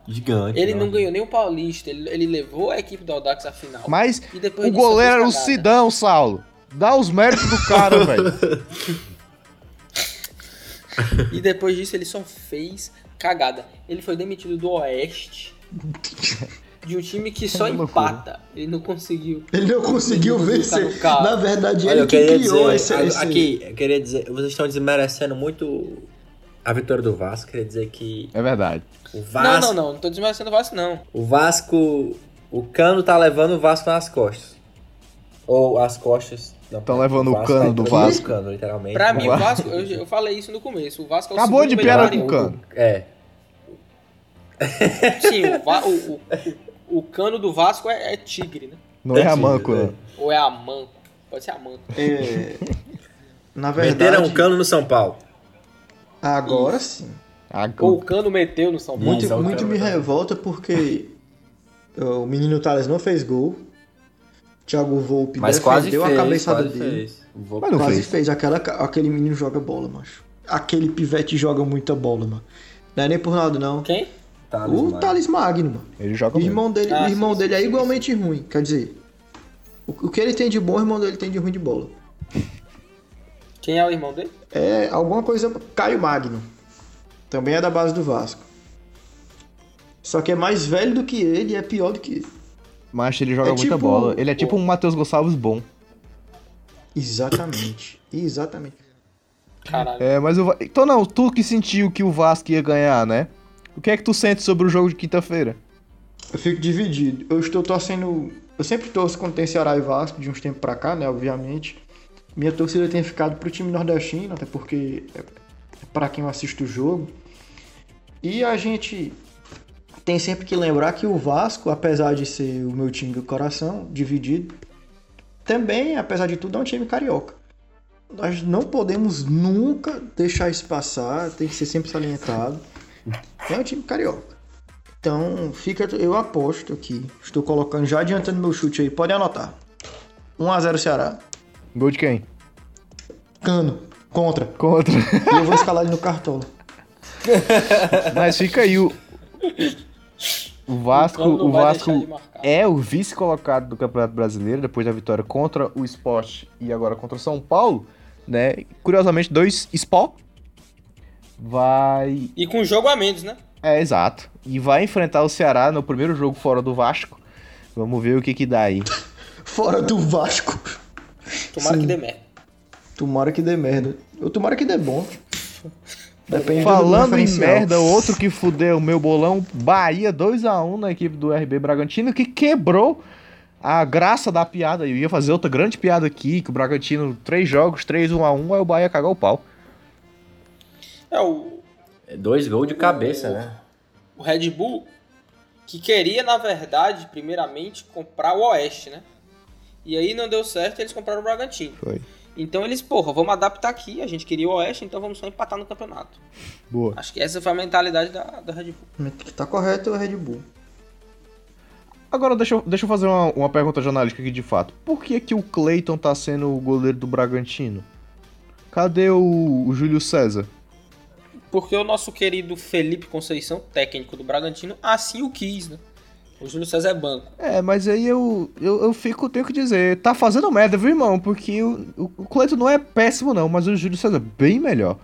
Gigante. Ele não ganhou nem o Paulista, ele, ele levou a equipe do Audax à final. Mas E depois o goleiro era o. Sidão, Saulo. Dá os méritos do cara, velho. E depois disso ele só fez cagada. Ele foi demitido do Oeste. De um time que só É loucura. empata. Ele não conseguiu. Ele não conseguiu Ele não vencer. tá. Na verdade, Olha, ele eu que queria criou dizer, esse, esse- aqui, eu queria dizer, vocês estão desmerecendo muito a vitória do Vasco, queria dizer que É verdade. o Não, Vasco, não, não. Não tô desmerecendo o Vasco, não. o Vasco, o Cano tá levando o Vasco nas costas. Ou as costas. não, Tão levando o Vasco Cano tá do levando Vasco. O Cano, literalmente. Pra mim, o Va- Vasco, eu, eu falei isso no começo. O Vasco é o Acabou de piada com o cano. É. Sim, o, o, o, o, cano do Vasco é, é tigre, né? Não é É, a sim, manco, é. né? Ou é a manco. Pode ser a manco. é, na verdade, Meteram o Cano no São Paulo. agora sim. Ah, Ou o cano meteu no São Paulo. Muito, Isso, é muito me revolta porque o menino Thales não fez gol. Thiago Volpe Mas quase fez, a cabeçada quase dele. fez. Mas não quase fez. fez. Aquela, aquele menino joga bola, macho. Aquele pivete joga muita bola, mano. Não é nem por nada, não. Quem? Thales o Magno. Thales Magno, mano. Ele joga O muito. irmão dele, Ah, o irmão sim, dele sim, é sim, igualmente ruim. Quer dizer, o, o que ele tem de bom, o irmão dele tem de ruim de bola. Quem é o irmão dele? É alguma coisa. Caio Magno. Também é da base do Vasco. Só que é mais velho do que ele e é pior do que ele. Mas ele joga É muita tipo- bola. Ele é tipo um Matheus Gonçalves bom. Exatamente. Exatamente. Caralho. É, mas o Então não, tu que sentiu que o Vasco ia ganhar, né? O que é que tu sente sobre o jogo de quinta-feira? Eu fico dividido. Eu estou torcendo. Eu sempre torço quando tem Ceará e Vasco, de uns tempos pra cá, né? Obviamente. Minha torcida tem ficado pro time nordestino, até porque é pra quem eu assisto o jogo. E a gente tem sempre que lembrar que o Vasco, apesar de ser o meu time do coração, dividido, também, apesar de tudo, é um time carioca. Nós não podemos nunca deixar isso passar, tem que ser sempre salientado. É um time carioca. Então, fica, eu aposto aqui. Estou colocando, já adiantando meu chute aí, pode anotar. 1x0 Ceará. Gol de quem? Cano, contra. Contra. E eu vou escalar ele no cartola. Mas fica aí o. O Vasco, o vai Vasco é o vice-colocado do Campeonato Brasileiro depois da vitória contra o Sport e agora contra o São Paulo, né? Curiosamente, dois Sport vai E com jogo a menos, né? É, exato. E vai enfrentar o Ceará no primeiro jogo fora do Vasco. Vamos ver o que que dá aí. Fora do Vasco. Tomara Sim. que dê merda. Tomara que dê merda. Eu tomara que dê bom. Depende do Falando em merda, outro que fudeu o meu bolão, Bahia 2x1 na equipe do RB Bragantino, que quebrou a graça da piada. Eu ia fazer outra grande piada aqui, que o Bragantino, três jogos, 3 1x1, aí o Bahia cagou o pau. É o, É dois gols de cabeça, né? o Red Bull que queria, na verdade, primeiramente, comprar o Oeste, né? E aí não deu certo, eles compraram o Bragantino. Foi. Então eles, porra, vamos adaptar aqui, a gente queria o Oeste, então vamos só empatar no campeonato. Boa. Acho que essa foi a mentalidade da, da Red Bull. Que tá correto é o Red Bull. Agora deixa eu, deixa eu fazer uma, uma pergunta jornalística aqui de fato. Por que que o Cleiton tá sendo o goleiro do Bragantino? Cadê o, o Júlio César? Porque o nosso querido Felipe Conceição, técnico do Bragantino, assim o quis, né? O Júlio César é banco. É, mas aí eu, eu, eu fico, tenho que dizer, tá fazendo merda, viu, irmão? Porque o, o, o Cleiton não é péssimo, não, mas o Júlio César é bem melhor.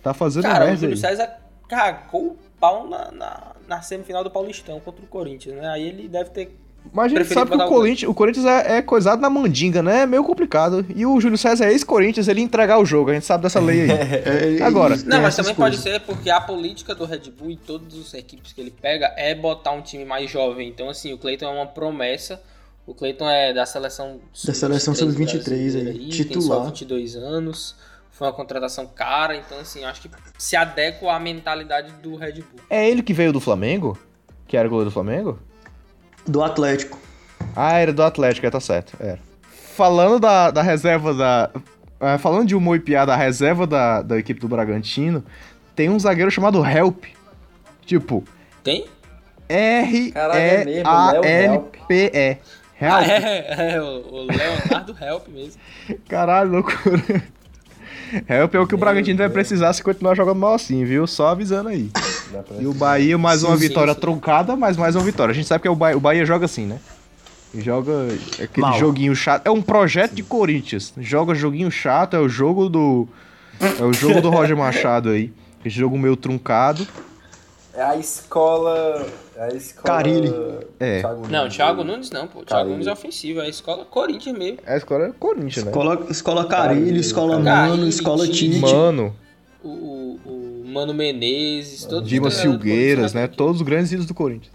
Tá fazendo Cara, o merda Júlio aí. César cagou o pau na, na, na semifinal do Paulistão contra o Corinthians, né? Aí ele deve ter. Mas a gente preferido sabe que o Corinthians, o Corinthians é, é coisado na mandinga, né? É meio complicado. E o Júlio César é ex-Corinthians, ele ia entregar o jogo, a gente sabe dessa lei aí. É, Agora. e- Não, tem mas também pode coisas. ser porque a política do Red Bull e todas as equipes que ele pega é botar um time mais jovem. Então, assim, o Cleiton é uma promessa. O Cleiton é da seleção Da seleção sub-23 brasileira aí, Tem só titular. 22 anos. Foi uma contratação cara. Então, assim, acho que se adequa à mentalidade do Red Bull. É ele que veio do Flamengo? Que era o goleiro do Flamengo? Do Atlético. Ah, era do Atlético, é, tá certo. Era. Falando da, da reserva da. é, falando de humor e piada, a reserva da, da equipe do Bragantino, tem um zagueiro chamado Help. Tipo, Tem? Caralho, é mesmo, Léo R-E-A-L-P-E. Ah, Help. é, é, o o Leonardo Help mesmo. Caralho, loucura. Help é o que o Bragantino vai precisar se continuar jogando mal assim, viu? Só avisando aí. E o Bahia, mais uma Sim, sim, vitória sim. truncada, mas mais uma vitória. A gente sabe que é o Bahia, o Bahia joga assim, né? Ele Joga aquele Mal. joguinho chato. É um projeto de Corinthians. Joga joguinho chato, é o jogo do. É o jogo do Roger Machado aí. Esse jogo meio truncado. É a escola. É a escola. Carilli. É. Thiago Não. Thiago Nunes não, pô. Thiago Carilli. Nunes é ofensivo, é a escola Corinthians mesmo. É a escola é Corinthians, né? Escola, escola Carilho, escola Mano, Carilli, escola Tite. Mano, O, o, o Mano Menezes, todos Filgueiras, Corinthians, né? Todos os grandes ídolos do Corinthians.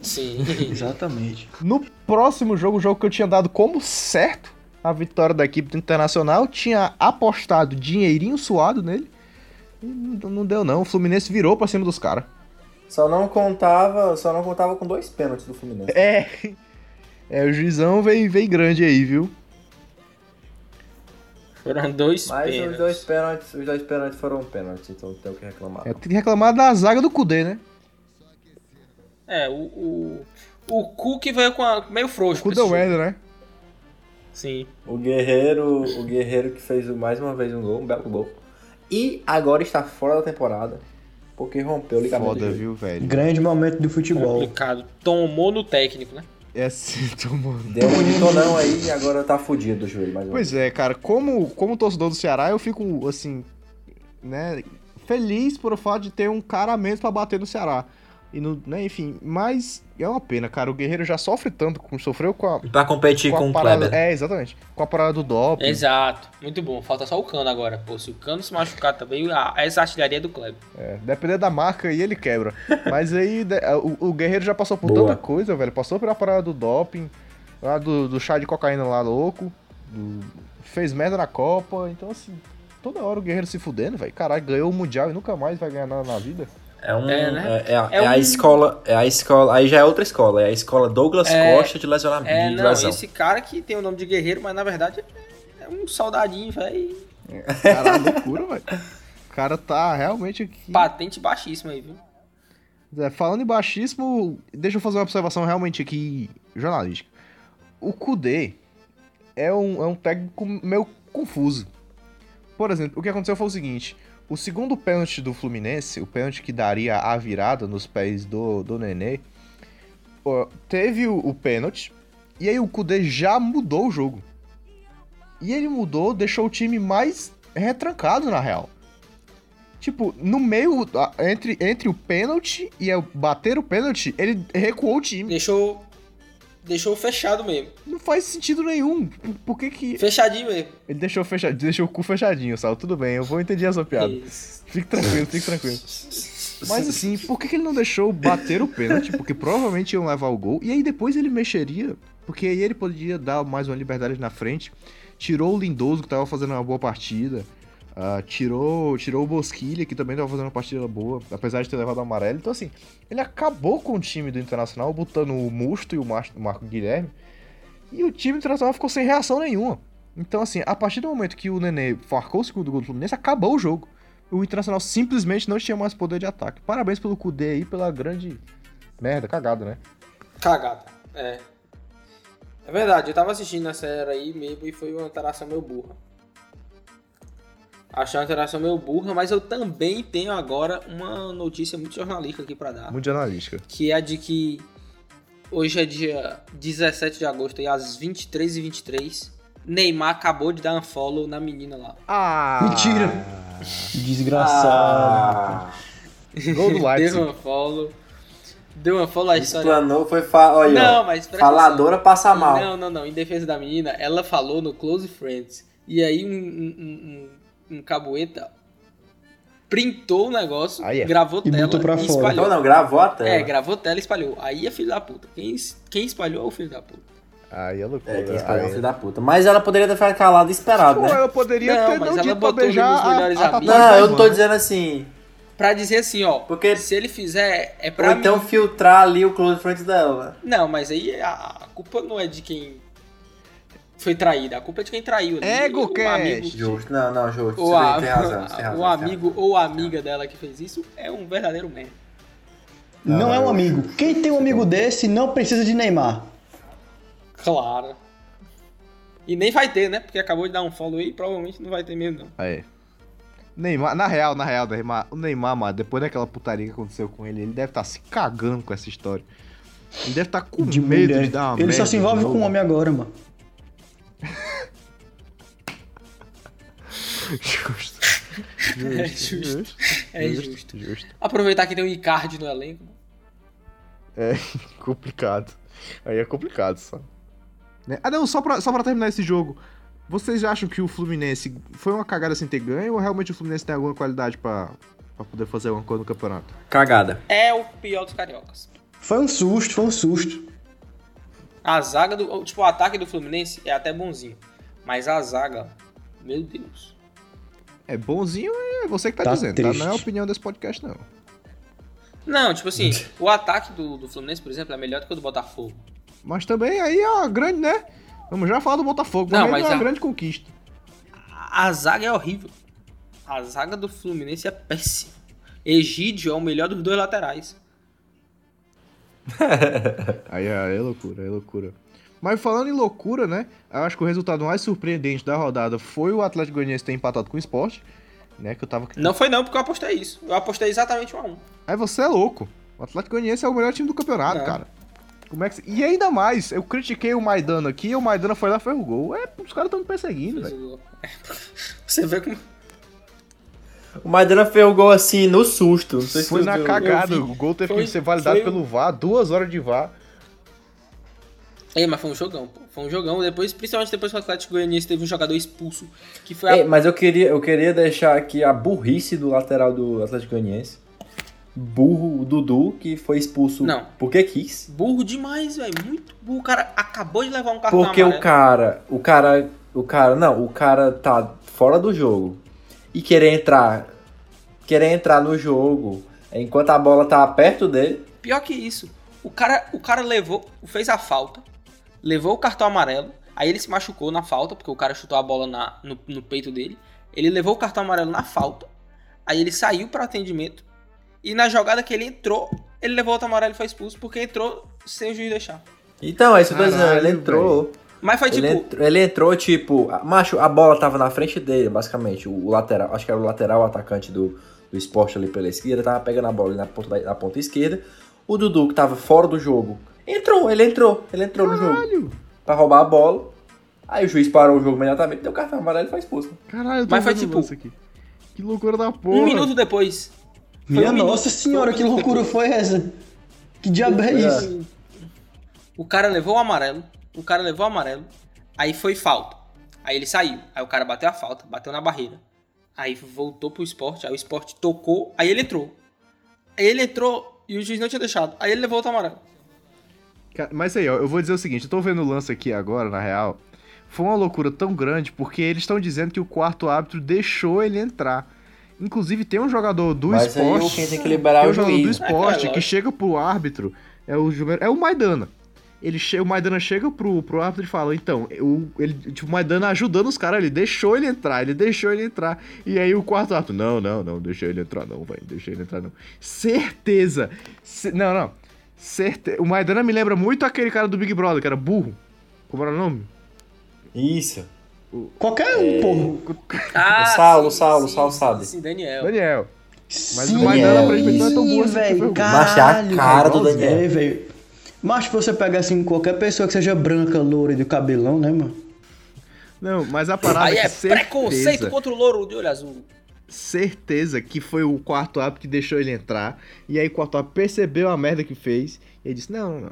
Sim. Exatamente. No próximo jogo, o jogo que eu tinha dado como certo a vitória da equipe do Internacional, tinha apostado dinheirinho suado nele. E não não deu não, o Fluminense virou pra cima dos caras. Só não contava. Só não contava com dois pênaltis do Fluminense. É. É, o juizão veio, veio grande aí, viu? Foram dois Mas os pênaltis. dois pênaltis, os dois pênaltis foram pênaltis, então não tem o que reclamar. É, tem que reclamar da zaga do Cudê, né? É, o, o, o Cook veio com a, meio frouxo. pra Cudê. Weather, né? Sim. O Guerreiro, o Guerreiro que fez mais uma vez um gol, um belo gol. E agora está fora da temporada, porque rompeu o ligamento. Foda, viu, velho? Grande momento do futebol. Complicado. Tomou no técnico, né? É assim, tomou. Deu um editonão aí e agora tá fudido do joelho mais. Pois é, cara, como, como torcedor do Ceará, eu fico, assim, né, feliz por o fato de ter um cara a menos pra bater no Ceará. E no, né, enfim, mas é uma pena, cara. O Guerreiro já sofre tanto, com, sofreu com a, E pra competir com com, o parada. Kleber. É, exatamente. Com a parada do doping. Exato. Muito bom. Falta só o Cano agora. Pô, se o Cano se machucar também, a, essa artilharia é do Kleber. É, dependendo da marca aí, ele quebra. Mas aí, de- o, o Guerreiro já passou por Boa. tanta coisa, velho. Passou pela parada do doping, lá do, do chá de cocaína lá louco, do- fez merda na Copa. Então, assim, toda hora o Guerreiro se fudendo, velho. Caralho, ganhou o Mundial e nunca mais vai ganhar nada na vida. É, um, É, né? é, é a- É é a um- escola. É a escola. Aí já é outra escola. É a escola Douglas É, Costa de lesionamento. É, não, lesão. esse cara que tem o nome de guerreiro, mas na verdade é um soldadinho, velho. Caralho, loucura, velho. O cara tá realmente aqui. Patente baixíssima aí, viu? É, falando em baixíssimo, deixa eu fazer uma observação realmente aqui jornalística. O Kudê é um, é um técnico meio confuso. Por exemplo, o que aconteceu foi o seguinte: o segundo pênalti do Fluminense, o pênalti que daria a virada nos pés do, do Nenê, teve o, o pênalti, e aí o Kudê já mudou o jogo. E ele mudou, deixou o time mais retrancado, na real. Tipo, no meio, entre, entre o pênalti e bater o pênalti, ele recuou o time. Deixou. Deixou fechado mesmo. Não faz sentido nenhum. Por que que... Fechadinho mesmo. Ele deixou, fecha... deixou o cu fechadinho, Sal. Tudo bem, eu vou entender essa piada. Isso. Fique tranquilo, fique tranquilo. Mas assim, por que, que ele não deixou bater o pênalti? Porque provavelmente iam levar o gol. E aí depois ele mexeria, porque aí ele poderia dar mais uma liberdade na frente. Tirou o Lindoso, que tava fazendo uma boa partida. Ah, tirou, tirou o Bosquilha, que também tava fazendo uma partida boa, apesar de ter levado o amarelo. Então, assim, ele acabou com o time do Internacional, botando o Musto e o Mar- Marco Guilherme. E o time do Internacional ficou sem reação nenhuma. Então, assim, a partir do momento que o Nenê marcou o segundo gol do Fluminense, acabou o jogo. O Internacional simplesmente não tinha mais poder de ataque. Parabéns pelo Kudê aí, pela grande merda, cagada, né? Cagada. É. É verdade, eu tava assistindo essa era aí mesmo e foi uma interação meio burra. Achei uma interação meio burra, mas eu também tenho agora uma notícia muito jornalística aqui pra dar. Muito jornalística. Que é a de que hoje é dia 17 de agosto e às 23h23, Neymar acabou de dar um follow na menina lá. Ah! Mentira. Desgraçado. Ah, Gol do Leipzig. Deu um follow. Deu um follow a história. explanou, foi fa... Olha, Não, mas faladora passa mal. Não, não, não. Em defesa da menina, ela falou no Close Friends. E aí um, um, um, um cabueta printou o negócio, Aí é. gravou E tela botou pra e fora. espalhou. Então não, gravou a tela. É, gravou tela e espalhou. Aí é filho da puta. Quem, quem espalhou é o filho da puta. Aí é loucura. É, quem espalhou é Aí- filho da puta. Mas ela poderia ter ficado calada e esperado, Pô, né? eu poderia Não, ter mas não ela botou beijar nos a, melhores a amigos. tatuagem Não, eu não tô irmã. dizendo assim. Pra dizer assim, ó. Porque- Se ele fizer, é Ou pra então mim. filtrar ali o close friends dela. né? Não, mas aí a, a culpa não é de quem foi traído. A culpa é de quem traiu. Ego o Cast. amigo, Justo. Não, não, justo. ou a, tem razão, tem razão. o amigo ou a amiga dela que fez isso é um verdadeiro merda. Não é um amigo. Quem tem um amigo desse não precisa de Neymar. Claro. E nem vai ter, né? Porque acabou de dar um follow aí, provavelmente não vai ter mesmo, não. Aí. Neymar, na real, na real, Neymar, o Neymar, mano, depois daquela putaria que aconteceu com ele, ele deve estar se cagando com essa história. Ele deve estar com De medo mulher. de dar uma Ele só merda se envolve de com um homem agora, mano. Justo. É justo. É justo. Justo. Aproveitar que tem o Icardi no elenco. É complicado. Aí é complicado, só. Né? Ah, não, só pra, só pra terminar esse jogo. Vocês acham que o Fluminense foi uma cagada sem ter ganho ou realmente o Fluminense tem alguma qualidade pra, pra poder fazer alguma coisa no campeonato? Cagada. É o pior dos cariocas. Foi um susto, foi um susto. A zaga do. Tipo, o ataque do Fluminense é até bonzinho. Mas a zaga, meu Deus. É bonzinho, é você que tá, Tá dizendo, tá? triste. Não é a opinião desse podcast, não. Não, tipo assim, o ataque do, do Fluminense, por exemplo, é melhor do que o do Botafogo. Mas também aí é uma grande, né? Vamos já falar do Botafogo, Não, mas, mas é uma a- grande conquista. A, a zaga é horrível. A zaga do Fluminense é péssima. Egídio é o melhor dos dois laterais. Aí, aí é loucura, aí é loucura. Mas falando em loucura, né? Eu acho que o resultado mais surpreendente da rodada foi o Atlético Goianiense ter empatado com o Sport, né? Que eu tava. Não foi não, porque eu apostei isso. Eu apostei exatamente um a um. Aí você é louco. O Atlético Goianiense é o melhor time do campeonato, Não. cara. Como é que... E ainda mais, eu critiquei o Maidana aqui e o Maidana foi lá e fez o gol. É, os caras estão me perseguindo, velho. Você vê como. O Maidana fez o gol assim, no susto. Não sei se Foi na viu. cagada. O gol teve Foi- que ser validado foi- pelo VAR, duas horas de VAR. Ei, mas foi um jogão, pô. Foi um jogão. Depois, principalmente depois que o Atlético Goianiense teve um jogador expulso. Que foi a Ei, mas eu queria, eu queria deixar aqui a burrice do lateral do Atlético Goianiense. Burro, o Dudu, que foi expulso Não. porque quis. burro demais, velho. Muito burro. O cara acabou de levar um cartão Porque o amarelo. cara, o cara, o cara, não, o cara tá fora do jogo e querer entrar, querer entrar no jogo enquanto a bola tá perto dele. Pior que isso. O cara, o cara levou, fez a falta, levou o cartão amarelo, aí ele se machucou na falta, porque o cara chutou a bola na, no, no peito dele. Ele levou o cartão amarelo na falta, aí ele saiu para atendimento, e na jogada que ele entrou, ele levou o cartão amarelo e foi expulso, porque entrou sem o juiz deixar. Então, é isso que eu tô dizendo, Caralho, ele entrou. Mas foi tipo, Ele, entrou, ele entrou, tipo, a- macho, a bola tava na frente dele, basicamente. O, lateral, acho que era o lateral o atacante do, do esporte ali pela esquerda, tava pegando a bola ali na ponta, da- na ponta esquerda. O Dudu, que tava fora do jogo, entrou, ele entrou, ele entrou no jogo Caralho. pra roubar a bola. Aí o juiz parou o jogo imediatamente, deu cartão amarelo e foi expulso. Caralho, Mas foi tipo- aqui. Que loucura da porra. um minuto depois. Foi Minha um minuto- nossa senhora, que loucura depois. foi essa? Que diabo é Foi, isso? O cara levou o amarelo, o cara levou o amarelo, aí foi falta. Aí ele saiu, aí o cara bateu a falta, bateu na barreira. Aí voltou pro esporte, aí o esporte tocou, aí ele entrou. Aí ele entrou e o juiz não tinha deixado. Aí ele levou o amarelo. Mas aí, ó, eu vou dizer o seguinte, eu tô vendo o lance aqui agora, na real. Foi uma loucura tão grande porque eles estão dizendo que o quarto árbitro deixou ele entrar. Inclusive tem um jogador do Mas aí esporte. quem tem que liberar tem é um o jogador do esporte É, que lógico. chega pro árbitro. É o, é o Maidana. Ele che... O Maidana chega pro, pro árbitro e fala: Então, eu, ele, tipo, o Maidana ajudando os caras, ele deixou ele entrar, ele deixou ele entrar. E aí o quarto árbitro: Não, não, não, deixa ele entrar, não, velho, deixa ele entrar, não. Certeza. Ce- Não, não. Certe... O Maidana me lembra muito aquele cara do Big Brother, que era burro. Como era o nome? Isso. Qualquer um, porra. Ah, Saulo, Saulo, Saulo sabe. Sim, Daniel. Daniel. Mas Sim, o Maidana aparentemente não é tão burro assim o- Mas é a cara do. Daniel. É, velho. Mas se você pegar assim qualquer pessoa que seja branca, loura e do cabelão, né, mano? Não, mas a parada Aí é é que preconceito certeza, contra o louro de olho azul. certeza que foi o quarto árbitro que deixou ele entrar. E aí o quarto árbitro percebeu a merda que fez. E ele disse: Não, não.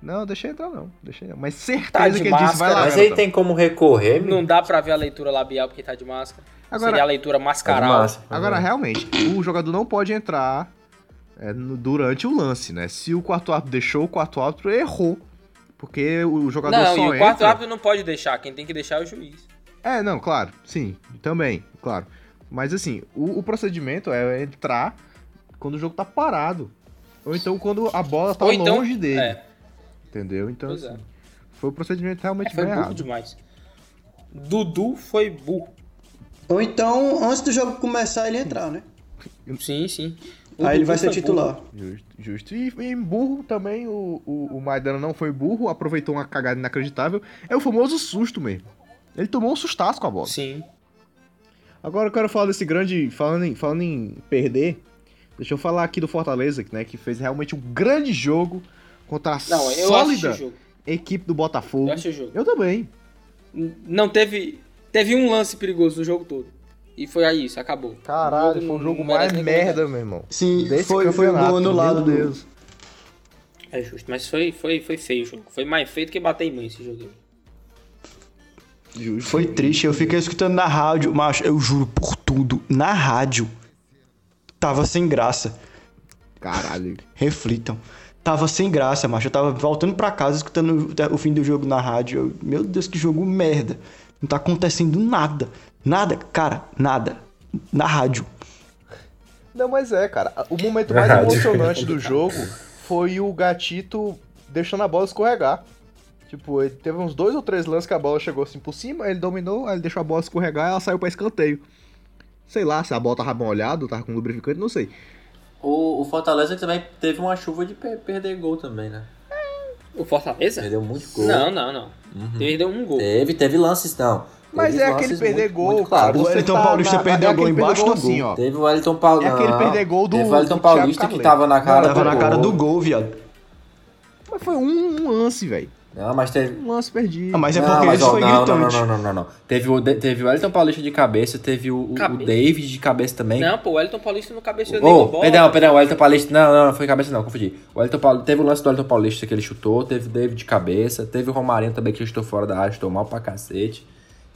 Não, deixa ele entrar, não. Deixa não." Mas certeza Tá de que ele disse: Vai lá. máscara. Mas aí garotão." tem como recorrer, Não menino? dá pra ver a leitura labial porque tá de máscara. Agora- Seria a leitura Tá de mascaral. massa. Agora, realmente, o jogador não pode entrar é, no- durante o lance, né? Se o quarto árbitro deixou, o quarto árbitro errou. Porque o jogador Não, só e o quarto entra... árbitro não pode deixar. Quem tem que deixar é o juiz. É, não, claro, sim, também, claro. Mas assim, o, o procedimento é entrar quando o jogo tá parado. Ou então quando a bola tá então- longe dele. É, Entendeu? Então, Pois assim, é. foi o procedimento realmente foi bem burro errado. demais. Dudu foi burro. Ou então, antes do jogo começar, ele entrar, né? Sim, sim. O Aí ele vai ser titular. Justo, justo. E em burro também, o, o, o Maidana não foi burro, aproveitou uma cagada inacreditável. É o famoso susto mesmo. Ele tomou um sustaço com a bola. Sim. Agora eu quero falar desse grande. Falando em, falando em perder, deixa eu falar aqui do Fortaleza, né? Que fez realmente um grande jogo contra a Não, sólida equipe do Botafogo. Eu assisti o jogo. Eu também. Não teve. Teve um lance perigoso no jogo todo. E foi aí isso, acabou. Caralho, foi o jogo mais merda, meu irmão. Sim, Desse foi, foi o campeonato, gol anulado meu. Deus. É justo, mas foi, foi, foi feio o jogo. Foi mais feio do que bater em mãe esse jogo. Justo. Foi triste, eu fiquei escutando na rádio, mas eu juro por tudo, na rádio. Tava sem graça. Caralho. Reflitam. Tava sem graça, macho. Eu tava voltando pra casa escutando o fim do jogo na rádio. Eu, meu Deus, que jogo merda. Não tá acontecendo nada. Nada, cara, nada. Na rádio. Não, mas é, cara. O momento Na mais rádio. emocionante do jogo foi o gatito deixando a bola escorregar. Tipo, ele teve uns dois ou três lances que a bola chegou assim por cima, ele dominou, aí ele deixou a bola escorregar e ela saiu pra escanteio. Sei lá, se a bola tava molhada, tava com lubrificante, não sei. O, o Fortaleza também teve uma chuva de pe- perder gol também, né? O Fortaleza? Perdeu muito gol. Não, não, não. Perdeu um gol. Teve, teve lances, não. Mas é aquele perder muito- gol, muito cara. O Wellington tá Paulista na- perdeu é gol aquele embaixo do gol assim, ó. Teve o Wellington Paulista. É aquele perder gol do- Teve o Wellington Paulista que tava na cara Tava do na cara gol. do gol, viado. Mas foi um, um lance, velho. Não, mas teve. Um lance perdido. Ah, mas é não, porque mas, isso ó, foi não, não, gritante. não, não, não, não. Teve o, teve o Wellington Paulista de cabeça, teve o, o, o Cabeça. David de cabeça também. Não, pô, o Wellington Paulista não cabeceou nem Oh, bola. perdão, perdão, o Wellington Paulista. Não, não, não foi cabeça não, confundi. O Wellington Paulista, teve o lance do Wellington Paulista que ele chutou, teve o David de cabeça, teve o Romarinho também que chutou fora da área, chutou mal pra cacete.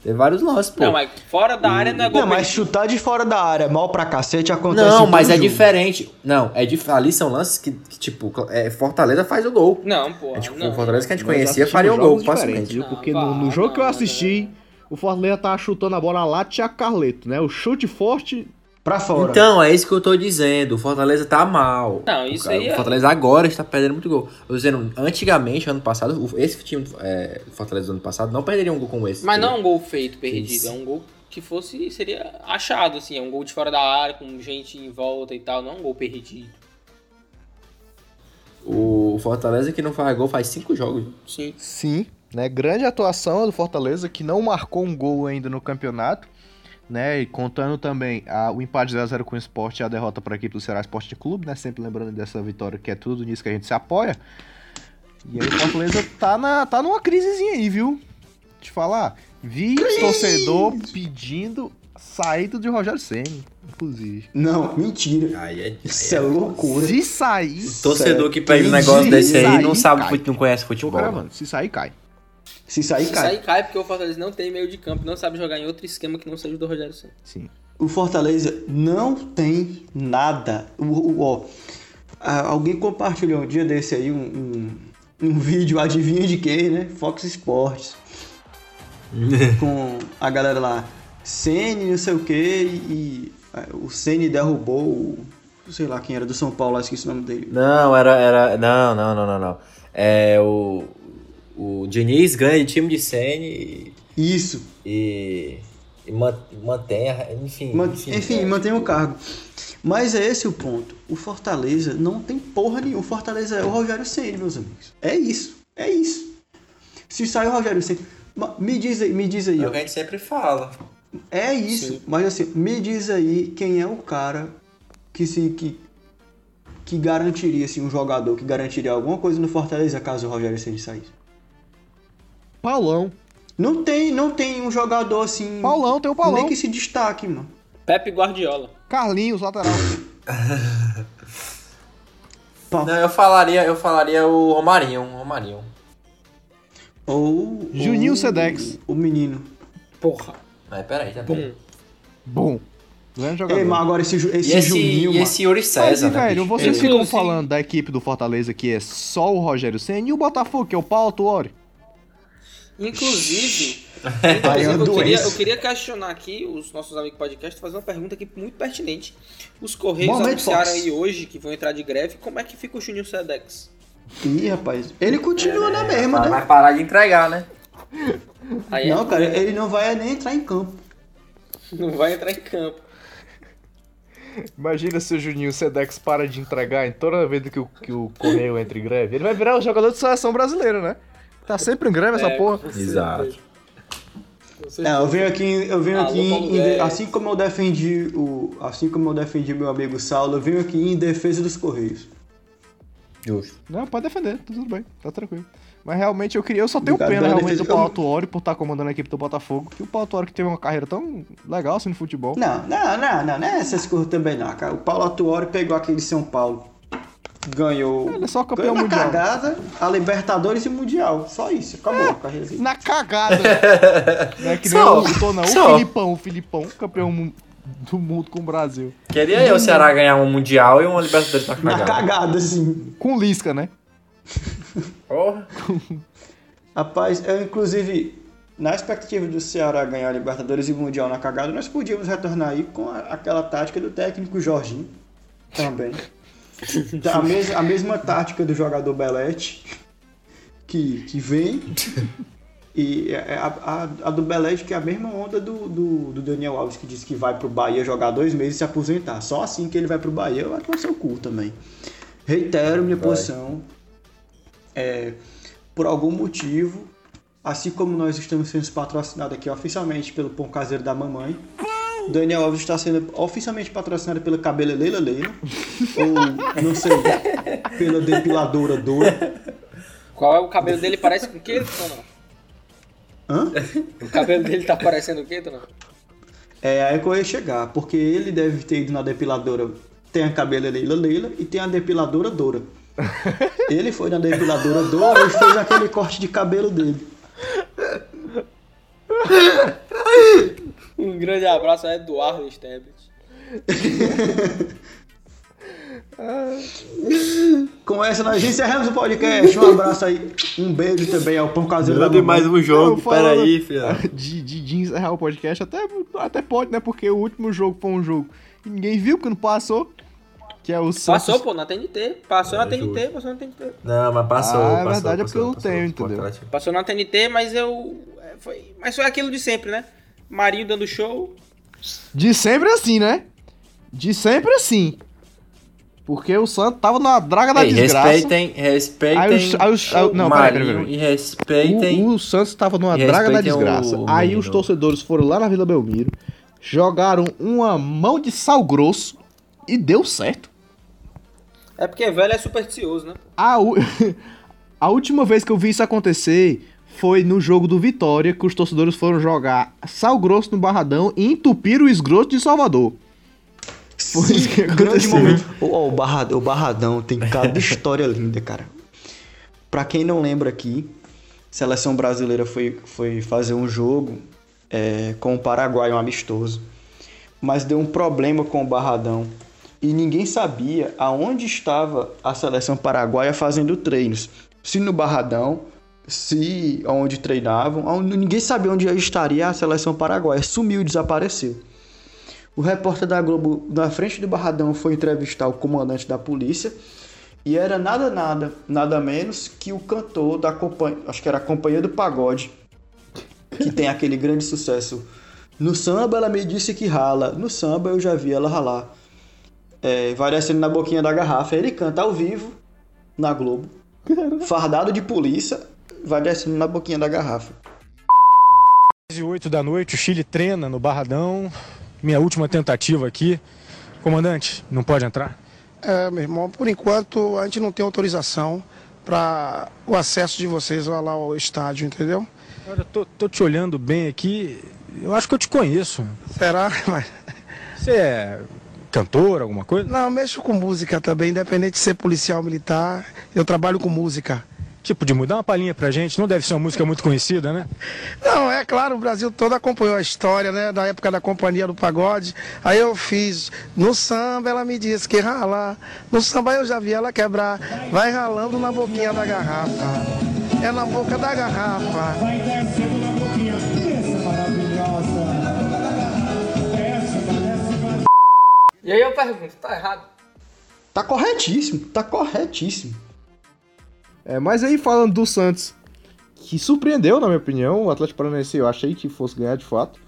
Teve vários lances, pô. Não, mas fora da área não é gol Não, mas chutar de fora da área mal pra cacete acontece Não, mas é jogo. diferente. Não, é dif... ali são lances que, que, tipo, é, Fortaleza faz o gol. Não, pô. É, tipo, não. o Fortaleza que a gente Nós conhecia faria o gol, facilmente. viu? Não, Porque no, no jogo não, que eu não, assisti, o Fortaleza tava chutando a bola lá, Thiago Carleto, né? O chute forte. Pra fora. Então, é isso que eu tô dizendo. O Fortaleza tá mal. Não, isso o, aí O é- Fortaleza agora está perdendo muito gol. Eu tô dizendo, antigamente, ano passado, o- esse time é, do Fortaleza do ano passado não perderia um gol como esse. Mas não é um gol feito, perdido. Isso. É um gol que fosse, seria achado, assim. É um gol de fora da área, com gente em volta e tal. Não é um gol perdido. O Fortaleza que não faz gol faz cinco jogos. Sim. Sim, né? Grande atuação do Fortaleza, que não marcou um gol ainda no campeonato. Né, e contando também a- o empate 0x0 com o Sport e a derrota para a equipe do Ceará Esporte Clube, né? Sempre lembrando dessa vitória que é tudo nisso que a gente se apoia. E aí o Fortaleza tá, na, tá numa crisezinha aí, viu? Te falar, vi torcedor pedindo saída de Rogério Ceni, inclusive. Não, mentira. Aí é, Isso é loucura. Se sair, Torcedor que Certo. pede um negócio Se desse aí sair, não sabe, cai. não conhece futebol. gravando, se sair cai. Se sair, Se cai. sair cai porque o Fortaleza não tem meio de campo, não sabe jogar em outro esquema que não seja o do Rogério Santos. Sim. O Fortaleza não tem nada. O, o- ó, alguém compartilhou um dia desse aí um, um, um vídeo, adivinha de quem, né? Fox Sports. com a galera lá. Ceni, não sei o que, e o Ceni derrubou o. Sei lá quem era do São Paulo, esqueci o nome dele. Não, era, era. Não, não, não, não, não. É o. O Diniz ganha de time de Sene Isso. e. e man- mantém, a- enfim. Man- enfim, Enfim, é. mantém o cargo. Mas é esse o ponto. O Fortaleza não tem porra nenhuma. O Fortaleza é o Rogério Ceni, meus amigos. É isso. É isso. Se sai o Rogério Ceni, me diz aí, me diz aí, É o que a gente sempre fala. É isso. Mas assim, me diz aí quem é o cara que se que que garantiria assim um jogador que garantiria alguma coisa no Fortaleza caso o Rogério Ceni saísse. Paulão. Não tem, não tem um jogador assim Paulão, tem o Paulão. nem que se destaque, mano. Pepe Guardiola. Carlinhos, lateral. Não, eu falaria, eu falaria o Romarinho, o Romarinho. Ou Juninho ou Sedex. O menino. Porra. Mas peraí, tá bom. Bom. Grande jogador. Ei, mas agora esse, esse, E esse, Juninho, e mano. esse Yuri Mas, César, né? velho, bicho? vocês ficam falando da equipe do Fortaleza que é só o Rogério Senna e o Botafogo, que é o Paulo Tuori. Inclusive, é inclusive eu, queria, eu queria questionar aqui os nossos amigos podcast, fazer uma pergunta aqui muito pertinente. Os Correios Momento, anunciaram Fox. aí hoje que vão entrar de greve. Como é que fica o Juninho Sedex? Ih, rapaz. Ele continua na mesma, Vai né? vai parar de entregar, né? Aí é- Não, cara, ele não vai nem entrar em campo. não vai entrar em campo. Imagina se o Juninho Sedex para de entregar em toda vez que o, que o Correio entra em greve. Ele vai virar o jogador de seleção brasileira, né? Tá sempre em greve essa É, porra. Exato. É, eu venho aqui, eu venho Alô, aqui em assim como eu defendi o, assim como eu defendi meu amigo Saulo, eu venho aqui em defesa dos Correios. Justo. Não, pode defender, tá tudo bem, tá tranquilo. Mas realmente eu queria, eu só tenho Obrigado pena realmente do. Paulo Tuori por estar comandando a equipe do Botafogo, que o Paulo Tuori que teve uma carreira tão legal assim no futebol. Não, não, não, não, não é essas coisas também não, cara. O Paulo Atuori pegou aquele São Paulo, ganhou, Ele é só campeão ganhou na mundial. cagada, a Libertadores e o Mundial. Só isso, acabou a carreira dele. Na cagada. Não é que nem Só, o, não, o. Filipão, o Filipão, campeão do mundo com o Brasil. Queria eu o Ceará ganhar um Mundial e uma Libertadores na Na cagada. cagada, assim. Com Lisca, né? Porra. Rapaz, eu inclusive, na expectativa do Ceará ganhar a Libertadores e o Mundial na cagada, nós podíamos retornar aí com a- aquela tática do técnico Jorginho também. A, mes a mesma tática do jogador Belete, que, que vem. E é a, a, a do Belete, que é a mesma onda do, do, do Daniel Alves, que disse que vai pro Bahia jogar dois meses e se aposentar. Só assim que ele vai pro Bahia, vai tomar seu cu também. Reitero minha posição. É, por algum motivo, assim como nós estamos sendo patrocinados aqui oficialmente pelo Pão Caseiro da Mamãe, Daniel Alves está sendo oficialmente patrocinado pela Cabeleleila Leila, ou não sei, pela depiladora Dora. Qual é o cabelo dele? Parece com o quê? Hã? O cabelo dele tá parecendo o quê, Tonão? É aí que eu ia chegar, porque ele deve ter ido na depiladora. Tem a Cabeleleila Leila e tem a depiladora Dora. Ele foi na depiladora Dora e fez aquele corte de cabelo dele. Um grande abraço a Eduardo Stablet. Com essa, nós encerramos o podcast. Um abraço aí, um beijo também ao Pão Caseiro da Mande Mamãe. mais um jogo, peraí, filho. De, de, de encerrar o podcast, até, até pode, né? Porque o último jogo foi um jogo que ninguém viu, porque não passou. Que é o Santos. Passou, pô, na TNT. Passou na É, TNT, justo. passou na TNT. Não, mas passou. Ah, é passou, verdade, é passou, porque eu não passou, tenho, passou, entendeu? passou. Passou na TNT, mas eu. é, Foi, mas foi aquilo de sempre, né? Marinho dando show. De sempre assim, né? De sempre assim. Porque o Santos tava na draga da Ei, desgraça. respeitem, respeitem Aí os- aí os- aí- não, o peraí, peraí, Marinho peraí. e respeitem... O, o Santos tava numa draga da desgraça. o Aí menino. os torcedores foram lá na Vila Belmiro, jogaram uma mão de sal grosso e deu certo. É porque velho é supersticioso, né? A, u- a última vez que eu vi isso acontecer foi no jogo do Vitória, que os torcedores foram jogar sal grosso no Barradão e entupiram o esgoto de Salvador. Foi isso que Grande momento. O, Barra- o Barradão tem cada história linda, cara. Pra quem não lembra aqui, a seleção brasileira foi, foi fazer um jogo é, com o Paraguai, um amistoso. Mas deu um problema com o Barradão. E ninguém sabia aonde estava a seleção paraguaia fazendo treinos. Se no Barradão, se onde treinavam, ninguém sabia onde estaria a seleção paraguaia. Sumiu, desapareceu. O repórter da Globo, na frente do Barradão, foi entrevistar o comandante da polícia e era nada, nada, nada menos que o cantor da companhia, acho que era a Companhia do Pagode, que tem aquele grande sucesso. No samba ela me disse que rala, no samba eu já vi ela ralar. É, vai descendo na boquinha da garrafa, ele canta ao vivo na Globo, fardado de polícia, vai descendo na boquinha da garrafa. e 8 da noite, o Chile treina no Barradão. Minha última tentativa aqui. Comandante, não pode entrar? É, meu irmão, por enquanto a gente não tem autorização para o acesso de vocês lá ao estádio, entendeu? Olha, tô, tô te olhando bem aqui. Eu acho que eu te conheço. Será? Mas- Você é cantor, alguma coisa? Não, mexo com música também, independente de ser policial militar, eu trabalho com música. Tipo, de mudar uma palhinha pra gente. Não deve ser uma música muito conhecida, né? Não, é claro, o Brasil todo acompanhou a história, né, da época da Companhia do Pagode. Aí eu fiz, no samba ela me disse que ralar, no samba eu já vi ela quebrar, vai ralando na boquinha da garrafa, é na boca da garrafa. E aí eu pergunto, tá errado? Tá corretíssimo, tá corretíssimo. É, mas aí falando do Santos, que surpreendeu, na minha opinião, o Atlético Paranaense eu achei que fosse ganhar de fato.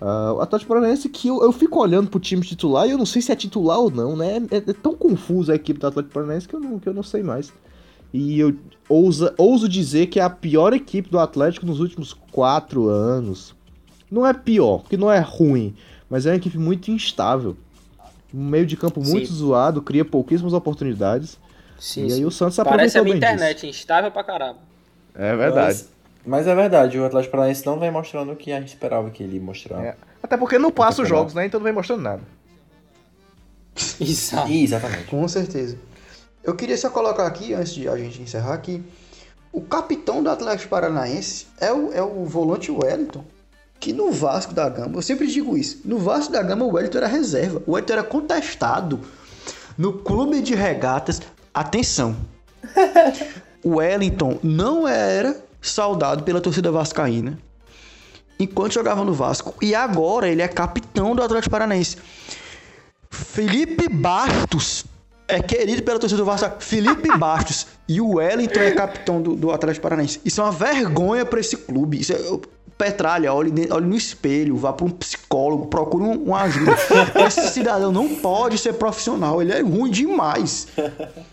Ah, o Atlético Paranaense que eu, eu fico olhando pro time titular e eu não sei se é titular ou não, né? É, é tão confuso a equipe do Atlético Paranaense que eu não, que eu não sei mais. E eu ousa, ouso dizer que é a pior equipe do Atlético nos últimos quatro anos. Não é pior, porque não é ruim, mas é uma equipe muito instável. Um meio de campo muito Sim. zoado, cria pouquíssimas oportunidades. Sim, e aí o Santos Parece a aproveitou minha internet, instável pra caramba. É verdade. Mas, mas é verdade, o Atlético Paranaense não vem mostrando o que a gente esperava que ele ia mostrar. É. Até porque não passa os jogos, né? Então não vem mostrando nada. Exato. Exatamente. Com certeza. Eu queria só colocar aqui, antes de a gente encerrar, que o capitão do Atlético Paranaense é o, é o volante Wellington. Que no Vasco da Gama, eu sempre digo isso, no Vasco da Gama o Wellington era reserva. O Wellington era contestado no clube de regatas. Atenção! O Wellington não era saudado pela torcida vascaína enquanto jogava no Vasco. E agora ele é capitão do Atlético Paranaense. Felipe Bastos é querido pela torcida do Vasco. Felipe Bastos e o Wellington é capitão do, do Atlético Paranaense. Isso é uma vergonha para esse clube. Isso é, Petralha, olhe, olhe no espelho, vá para um psicólogo, procure um- uma ajuda. Esse cidadão não pode ser profissional, ele é ruim demais.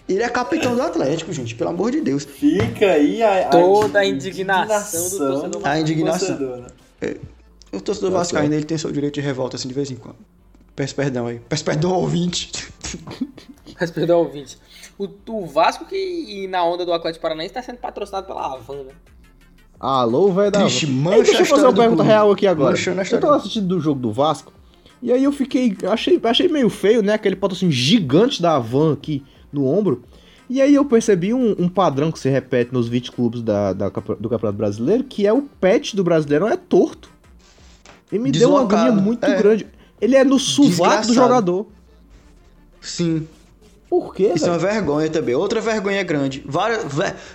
Ele é capitão do Atlético, gente, pelo amor de Deus. Fica aí a, Toda a indignação do torcedor A indignação. torcedor, né? O torcedor vascaíno ele tem seu direito de revolta assim de vez em quando. Peço perdão aí. Peço perdão ao ouvinte. Mas perdão, ouvinte. O, o Vasco que e na onda do Atlético Paranaense tá sendo patrocinado pela Havan, né? Alô, velho da Triste, Ei, mancha Deixa a eu fazer uma pergunta real aqui agora. A Eu tava do- assistindo do jogo do Vasco. E aí eu fiquei. Achei, achei meio feio, né? Aquele patrocínio gigante da Havan aqui no ombro. E aí eu percebi um, um padrão que se repete nos 20 clubes da, da do Campeonato Brasileiro, que é o pet do brasileiro é torto. E me deu uma Deslocado, agonia muito é. grande. Ele é no sovaco Desgraçado. do jogador. Sim. Por quê, Isso é uma vergonha também. Outra vergonha grande.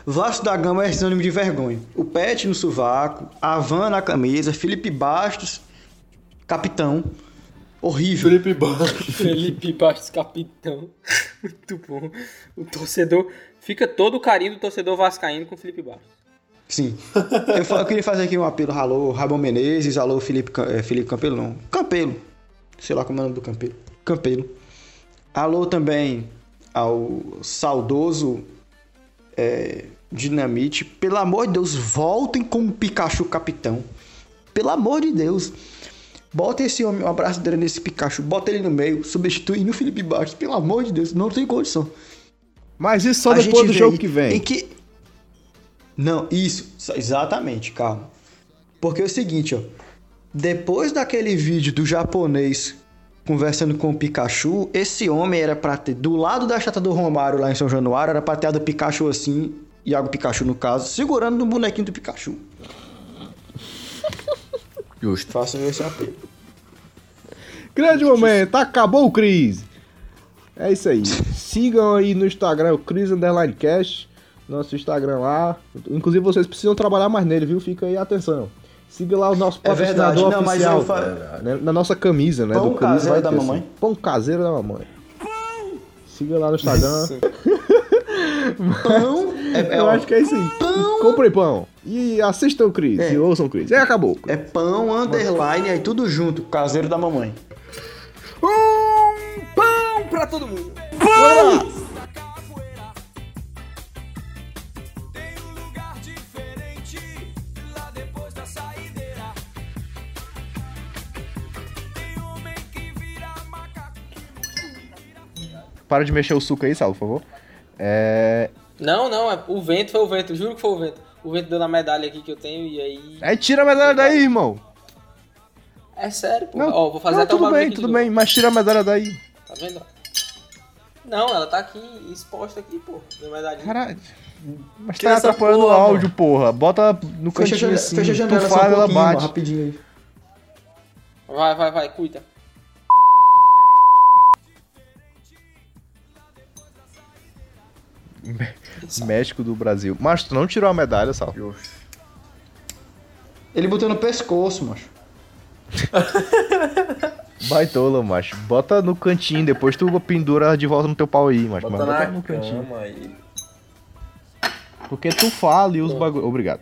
Vasco da Gama é sinônimo de vergonha. O Pet no sovaco, a Van na camisa, Felipe Bastos, capitão. Horrível. Felipe Bastos. Felipe Bastos, capitão. Muito bom. O torcedor. Fica todo o carinho do torcedor vascaíno com o Felipe Bastos. Sim. Eu, eu queria fazer aqui um apelo. Alô, Rabon Menezes. Alô, Felipe, eh, Felipe Campelo, não. Campelo. Sei lá como é o nome do Campelo. Campelo. Alô também ao saudoso eh, Dinamite. Pelo amor de Deus, voltem com o Pikachu capitão. Pelo amor de Deus. Bota esse homem, uma braçadeira nesse Pikachu. Bota ele no meio, substituindo o Felipe Bastos. Pelo amor de Deus, não tem condição. Mas isso só A depois do jogo que vem. Em que... Não, isso, exatamente, calma. Porque é o seguinte, ó. Depois daquele vídeo do japonês conversando com o Pikachu, esse homem era pra ter, do lado da chata do Romário lá em São Januário, era pra ter a do Pikachu assim, Iago Pikachu no caso, segurando no bonequinho do Pikachu. Justo. Façam esse apelo. Grande momento, acabou o Cris. É isso aí. Sigam aí no Instagram o Cris Underline Cash, nosso Instagram lá. Inclusive vocês precisam trabalhar mais nele, viu? Fica aí atenção. Siga lá o nosso É verdade, patrocinador não, mas oficial. eu fa- né? Na nossa camisa, né? Pão do caseiro vai da mamãe. sim. Pão caseiro da mamãe. Siga lá no Instagram. Pão é, é, Eu ó, acho que é isso aí. Comprem pão. E assistam o Cris. É. E ouçam o Cris. E acabou. é pão, underline, aí tudo junto, caseiro da mamãe. Um pão pra todo mundo. Para de mexer o suco aí, Sal, por favor. É. Não, não, é- o vento foi o vento, juro que foi o vento. O vento deu na medalha aqui que eu tenho e aí. Aí tira a medalha daí, irmão. É sério, pô. Não, Ó, vou fazer não, até tudo bem, tudo bem, mas tira a medalha daí. Tá vendo? Não, ela tá aqui exposta aqui, pô. Minha medalhinha. Caralho. Mas Tira tá atrapalhando o porra, áudio, porra. Bota no Fecha cantinho janela, assim. fecha a janela tu só um fala, ela bate. mano, rapidinho aí. Vai, vai, vai, cuida. México do Brasil. Mas tu não tirou a medalha, Sal. Ele botou no pescoço, macho. Baitola, macho. Bota no cantinho, depois tu pendura de volta no teu pau aí, macho. Bota Mas bota no cantinho. aí. Porque tu fala e os bagulho. Obrigado.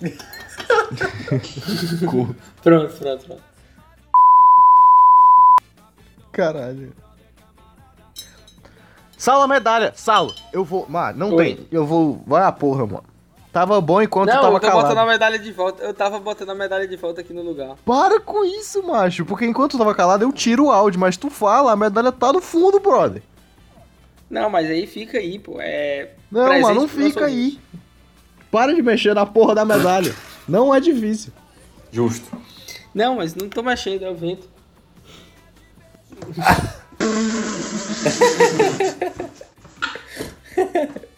Pronto, pronto, pronto. Caralho. Sala medalha, sala. Eu vou. Mano, não Oi. tem. Eu vou. Vai a porra, mano. Tava bom enquanto Não, tava eu tô botando a calado. medalha de volta. Eu tava botando a medalha de volta aqui no lugar. Para com isso, macho. Porque enquanto tava calado, eu tiro o áudio, mas tu fala, a medalha tá no fundo, brother. Não, mas aí fica aí, pô. É. Não, presente mano, não fica aí. Para de mexer na porra da medalha. Não é difícil. Justo. Não, mas não tô mexendo, é o vento. Ha ha ha.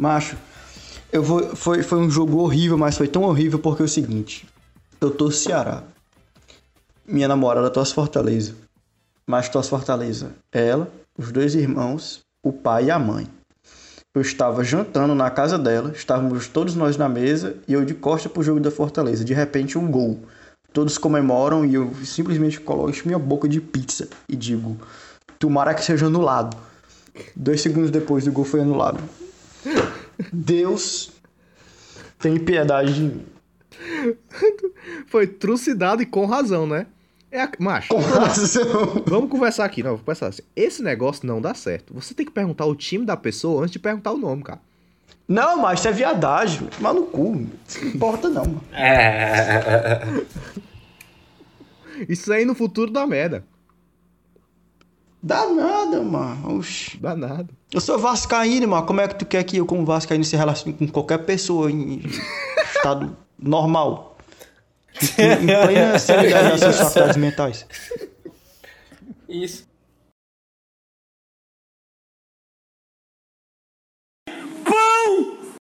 Macho, eu vou, foi, foi um jogo horrível, mas foi tão horrível porque é o seguinte: eu tô Ceará. Minha namorada torce Fortaleza. Mas torce Fortaleza. Ela, os dois irmãos, o pai e a mãe. Eu estava jantando na casa dela, estávamos todos nós na mesa e eu de costa pro jogo da Fortaleza. De repente, um gol. Todos comemoram e eu simplesmente coloco minha boca de pizza e digo: Tomara que seja anulado. Dois segundos depois, o gol foi anulado. Deus tem piedade de mim. Foi trucidado e com razão, né? É a... Macho, Com razão. vamos conversar aqui. Não, vou conversar assim. Esse negócio não dá certo. Você tem que perguntar o time da pessoa antes de perguntar o nome, cara. Não, mas isso é viadagem. Mas no cu. Isso não importa, não. mano. É. Isso aí no futuro dá merda. Dá nada, mano. Oxi. Dá nada. Eu sou vascaíno, mano. Como é que tu quer que eu, como vascaíno, se relacione com qualquer pessoa em estado normal? Em, plena sanidade das suas faculdades mentais. Isso.